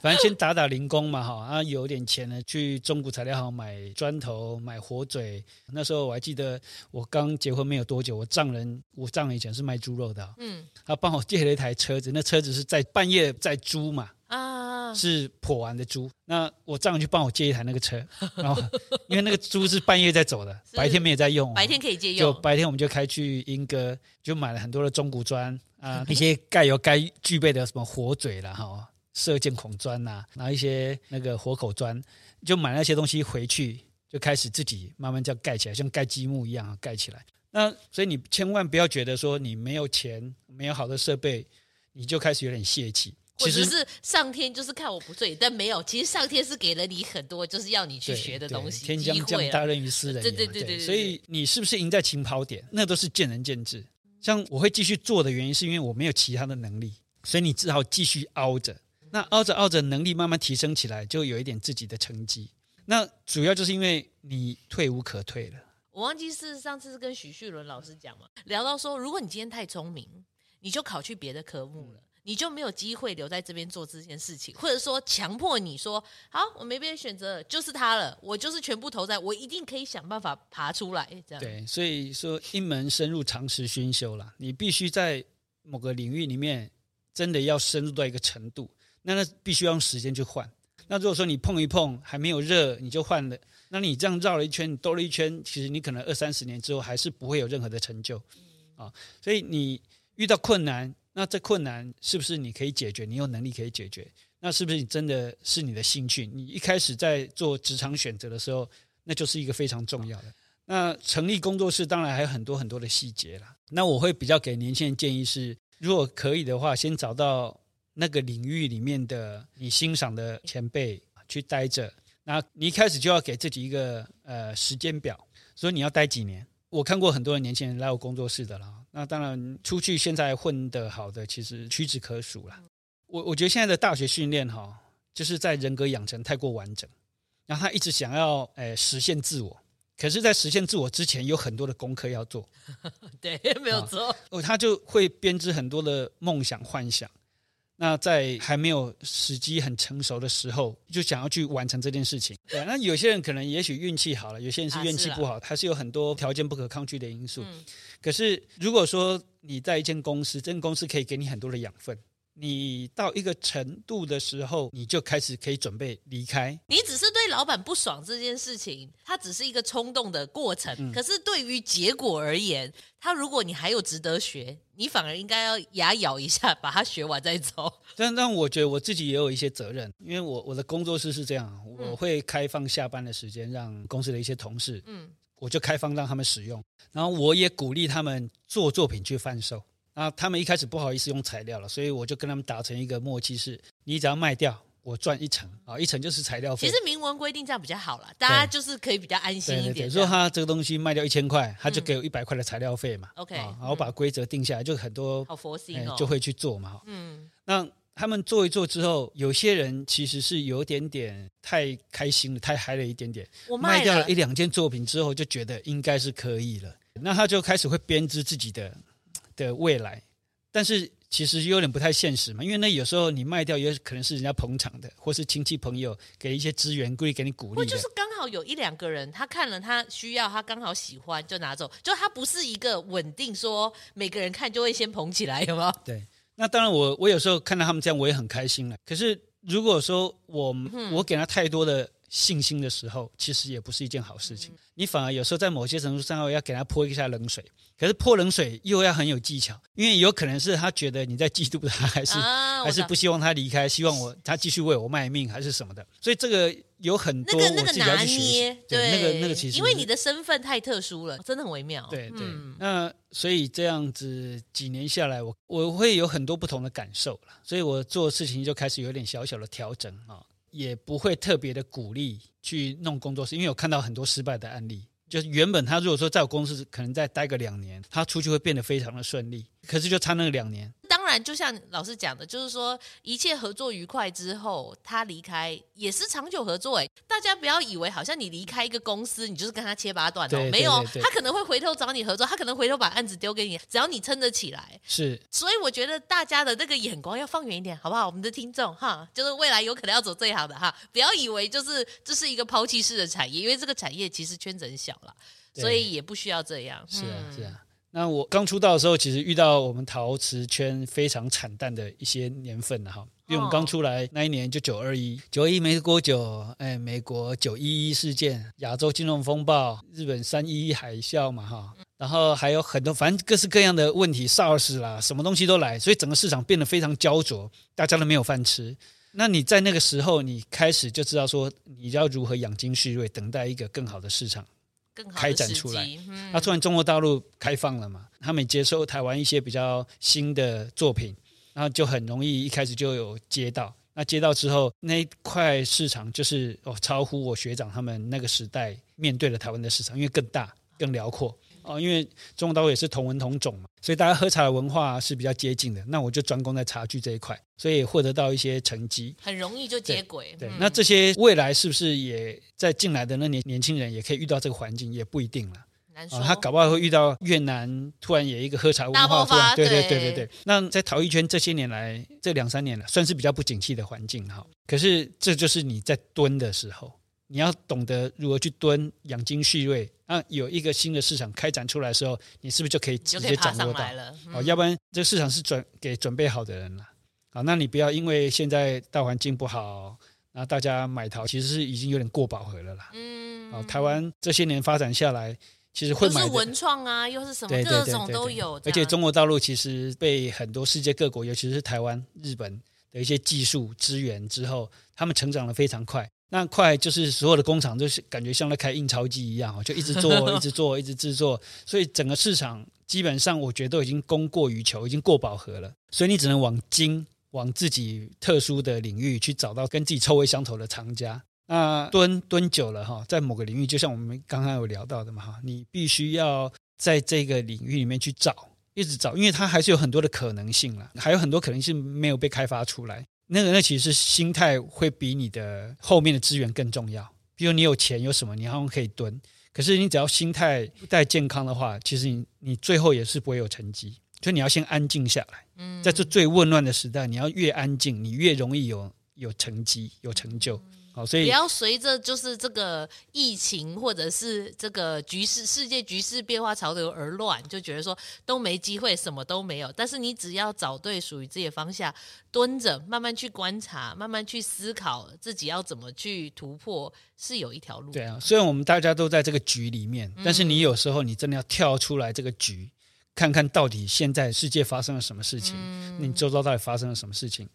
反正先打打零工嘛，哈啊，有点钱呢，去中古材料行买砖头、买火嘴。那时候我还记得，我刚结婚没有多久，我丈人，我丈人以前是卖猪肉的，嗯，他帮我借了一台车子，那车子是在半夜在租嘛，啊，是破完的猪。那我丈人就帮我借一台那个车，然后因为那个猪是半夜在走的，白天没有在用，白天可以借用，就白天我们就开去英歌，就买了很多的中古砖啊，一些盖有该具备的什么火嘴了哈。射箭孔砖呐、啊，拿一些那个活口砖，就买那些东西回去，就开始自己慢慢这样盖起来，像盖积木一样盖起来。那所以你千万不要觉得说你没有钱，没有好的设备，你就开始有点泄气。其实是上天就是看我不对，但没有，其实上天是给了你很多，就是要你去学的东西。天将降大任于斯人，对对对对，对。所以你是不是赢在起跑点，那都是见仁见智。像我会继续做的原因，是因为我没有其他的能力，所以你只好继续凹着。那熬着熬着，能力慢慢提升起来，就有一点自己的成绩。那主要就是因为你退无可退了。我忘记是上次是跟许旭伦老师讲嘛，聊到说，如果你今天太聪明，你就考去别的科目了，你就没有机会留在这边做这件事情，或者说强迫你说，好，我没别的选择，就是他了，我就是全部投在，我一定可以想办法爬出来。这样对，所以说一门深入，长时熏修了，你必须在某个领域里面。真的要深入到一个程度，那那必须要用时间去换。那如果说你碰一碰还没有热，你就换了，那你这样绕了一圈，你兜了一圈，其实你可能二三十年之后还是不会有任何的成就啊。所以你遇到困难，那这困难是不是你可以解决？你有能力可以解决？那是不是你真的是你的兴趣？你一开始在做职场选择的时候，那就是一个非常重要的。那成立工作室当然还有很多很多的细节啦。那我会比较给年轻人建议是，如果可以的话，先找到那个领域里面的你欣赏的前辈去待着。那你一开始就要给自己一个呃时间表，所以你要待几年。我看过很多的年轻人来我工作室的啦。那当然出去现在混得好的，其实屈指可数啦。我我觉得现在的大学训练哈，就是在人格养成太过完整，然后他一直想要诶实现自我。可是，在实现自我之前，有很多的功课要做。对，没有错。哦，他就会编织很多的梦想、幻想。那在还没有时机很成熟的时候，就想要去完成这件事情。对，那有些人可能也许运气好了，有些人是运气不好，还是有很多条件不可抗拒的因素。可是，如果说你在一间公司，这间公司可以给你很多的养分。你到一个程度的时候，你就开始可以准备离开。你只是对老板不爽这件事情，它只是一个冲动的过程。嗯、可是对于结果而言，他如果你还有值得学，你反而应该要牙咬一下，把它学完再走。但但我觉得我自己也有一些责任，因为我我的工作室是这样，我会开放下班的时间，让公司的一些同事，嗯，我就开放让他们使用，然后我也鼓励他们做作品去贩售。啊，他们一开始不好意思用材料了，所以我就跟他们达成一个默契是，是你只要卖掉，我赚一成啊，一成就是材料费。其实明文规定这样比较好了，大家就是可以比较安心一点。对对对，说他这个东西卖掉一千块，他就给我一百块的材料费嘛。OK，、嗯、然后把规则定下来，就很多好佛心、哦欸、就会去做嘛。嗯，那他们做一做之后，有些人其实是有点点太开心了，太嗨了一点点。我卖，卖掉了一两件作品之后，就觉得应该是可以了，那他就开始会编织自己的的未来。但是其实有点不太现实嘛，因为那有时候你卖掉也可能是人家捧场的，或是亲戚朋友给一些资源，故意给你鼓励。或就是刚好有一两个人，他看了他需要，他刚好喜欢就拿走，就他不是一个稳定说每个人看就会先捧起来，有没有？对，那当然我我有时候看到他们这样，我也很开心了。可是如果说我我给他太多的信心的时候，其实也不是一件好事情。你反而有时候在某些程度上要给他泼一下冷水。可是泼冷水又要很有技巧，因为有可能是他觉得你在嫉妒他，还是、啊、还是不希望他离开，希望我他继续为我卖命，还是什么的。所以这个有很多我自己要去学习。对，那个那个其实因为你的身份太特殊了，真的很微妙。对对，嗯、那所以这样子几年下来，我我会有很多不同的感受了，所以我做事情就开始有点小小的调整啊，也不会特别的鼓励去弄工作室，因为我看到很多失败的案例。就是原本他如果说在我公司可能再待个两年，他出去会变得非常的顺利。可是就差那两年。当然，就像老师讲的，就是说一切合作愉快之后，他离开也是长久合作。哎，大家不要以为好像你离开一个公司，你就是跟他切八段哦，没有，他可能会回头找你合作，他可能回头把案子丢给你，只要你撑得起来。是，所以我觉得大家的那个眼光要放远一点，好不好？我们的听众哈，就是未来有可能要走最好的哈，不要以为就是这是一个抛弃式的产业，因为这个产业其实圈子很小了，所以也不需要这样。是啊，是啊。那我刚出道的时候，其实遇到我们陶瓷圈非常惨淡的一些年份了哈，因为我们刚出来那一年就九二一，九二一没多久，哎，美国九一一事件、亚洲金融风暴、日本三一一海啸嘛哈，然后还有很多反正各式各样的问题，SARS 啦，什么东西都来，所以整个市场变得非常焦灼，大家都没有饭吃。那你在那个时候，你开始就知道说你要如何养精蓄锐，等待一个更好的市场。开展出来，那、嗯、突然中国大陆开放了嘛，他们接受台湾一些比较新的作品，然后就很容易一开始就有接到。那接到之后，那一块市场就是哦，超乎我学长他们那个时代面对了台湾的市场，因为更大、更辽阔。哦，因为中国大陆也是同文同种嘛，所以大家喝茶的文化是比较接近的。那我就专攻在茶具这一块，所以获得到一些成绩，很容易就接轨。对，那这些未来是不是也在进来的那年年轻人也可以遇到这个环境，也不一定了。难说，哦、他搞不好会遇到越南突然有一个喝茶文化突然，对对对对对。那在陶艺圈这些年来，这两三年了，算是比较不景气的环境哈。可是这就是你在蹲的时候。你要懂得如何去蹲，养精蓄锐。啊，有一个新的市场开展出来的时候，你是不是就可以直接掌握到？哦，要不然这个市场是准给准备好的人了。啊，那你不要因为现在大环境不好，那大家买陶其实是已经有点过饱和了啦。嗯，啊，台湾这些年发展下来，其实会买的是文创啊，又是什么各种都有。而且中国大陆其实被很多世界各国，尤其是台湾、日本的一些技术支援之后，他们成长的非常快。那快就是所有的工厂都是感觉像在开印钞机一样，就一直做、一直做、一直制作，所以整个市场基本上我觉得都已经供过于求，已经过饱和了。所以你只能往精、往自己特殊的领域去找到跟自己臭味相投的厂家。那蹲蹲久了哈，在某个领域，就像我们刚刚有聊到的嘛哈，你必须要在这个领域里面去找，一直找，因为它还是有很多的可能性了，还有很多可能性没有被开发出来。那个，那其实是心态会比你的后面的资源更重要。比如你有钱有什么，你好像可以蹲。可是你只要心态不太健康的话，其实你你最后也是不会有成绩。所以你要先安静下来。嗯，在这最混乱的时代，你要越安静，你越容易有有成绩、有成就。好，所以不要随着就是这个疫情或者是这个局势、世界局势变化潮流而乱，就觉得说都没机会，什么都没有。但是你只要找对属于自己的方向，蹲着慢慢去观察，慢慢去思考自己要怎么去突破，是有一条路。对啊，虽然我们大家都在这个局里面，但是你有时候你真的要跳出来这个局，嗯、看看到底现在世界发生了什么事情，嗯、你周遭到底发生了什么事情。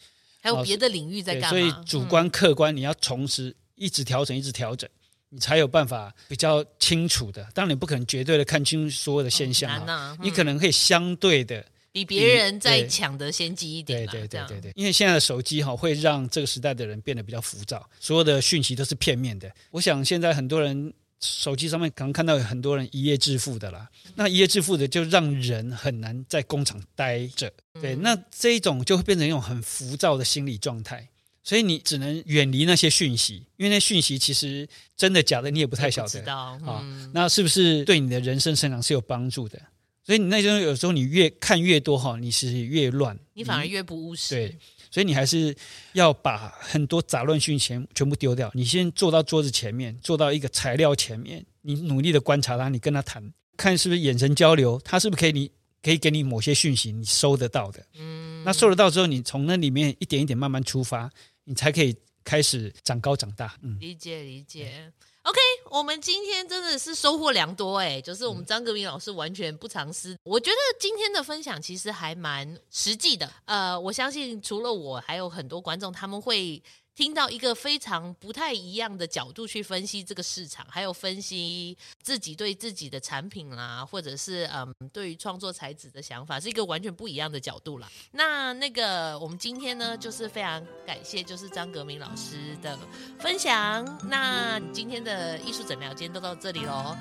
还有别的领域在干嘛？所以主观客观，你要同时一直调整，一直调整，你才有办法比较清楚的。当然，你不可能绝对的看清所有的现象啊，你可能可以相对的比别人再抢得先机一点。对对对对对，因为现在的手机哈会让这个时代的人变得比较浮躁，所有的讯息都是片面的。我想现在很多人。手机上面可能看到有很多人一夜致富的啦，那一夜致富的就让人很难在工厂待着，对，那这一种就会变成一种很浮躁的心理状态，所以你只能远离那些讯息，因为那讯息其实真的假的你也不太晓得。啊、嗯。哦，那是不是对你的人生成长是有帮助的？所以你那时候有时候你越看越多哈，你是越乱，你反而越不务实。对。所以你还是要把很多杂乱讯息全部丢掉。你先坐到桌子前面，坐到一个材料前面，你努力的观察他，你跟他谈，看是不是眼神交流，他是不是可以你可以给你某些讯息，你收得到的。嗯，那收得到之后，你从那里面一点一点慢慢出发，你才可以开始长高长大。嗯，理解理解。OK，我们今天真的是收获良多哎，就是我们张格明老师完全不藏私。我觉得今天的分享其实还蛮实际的。呃，我相信除了我，还有很多观众他们会。听到一个非常不太一样的角度去分析这个市场，还有分析自己对自己的产品啦，或者是嗯对于创作才子的想法，是一个完全不一样的角度啦。那那个我们今天呢，就是非常感谢就是张格明老师的分享。那今天的艺术诊疗今天都到这里喽，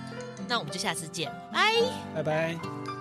那我们就下次见，拜拜拜。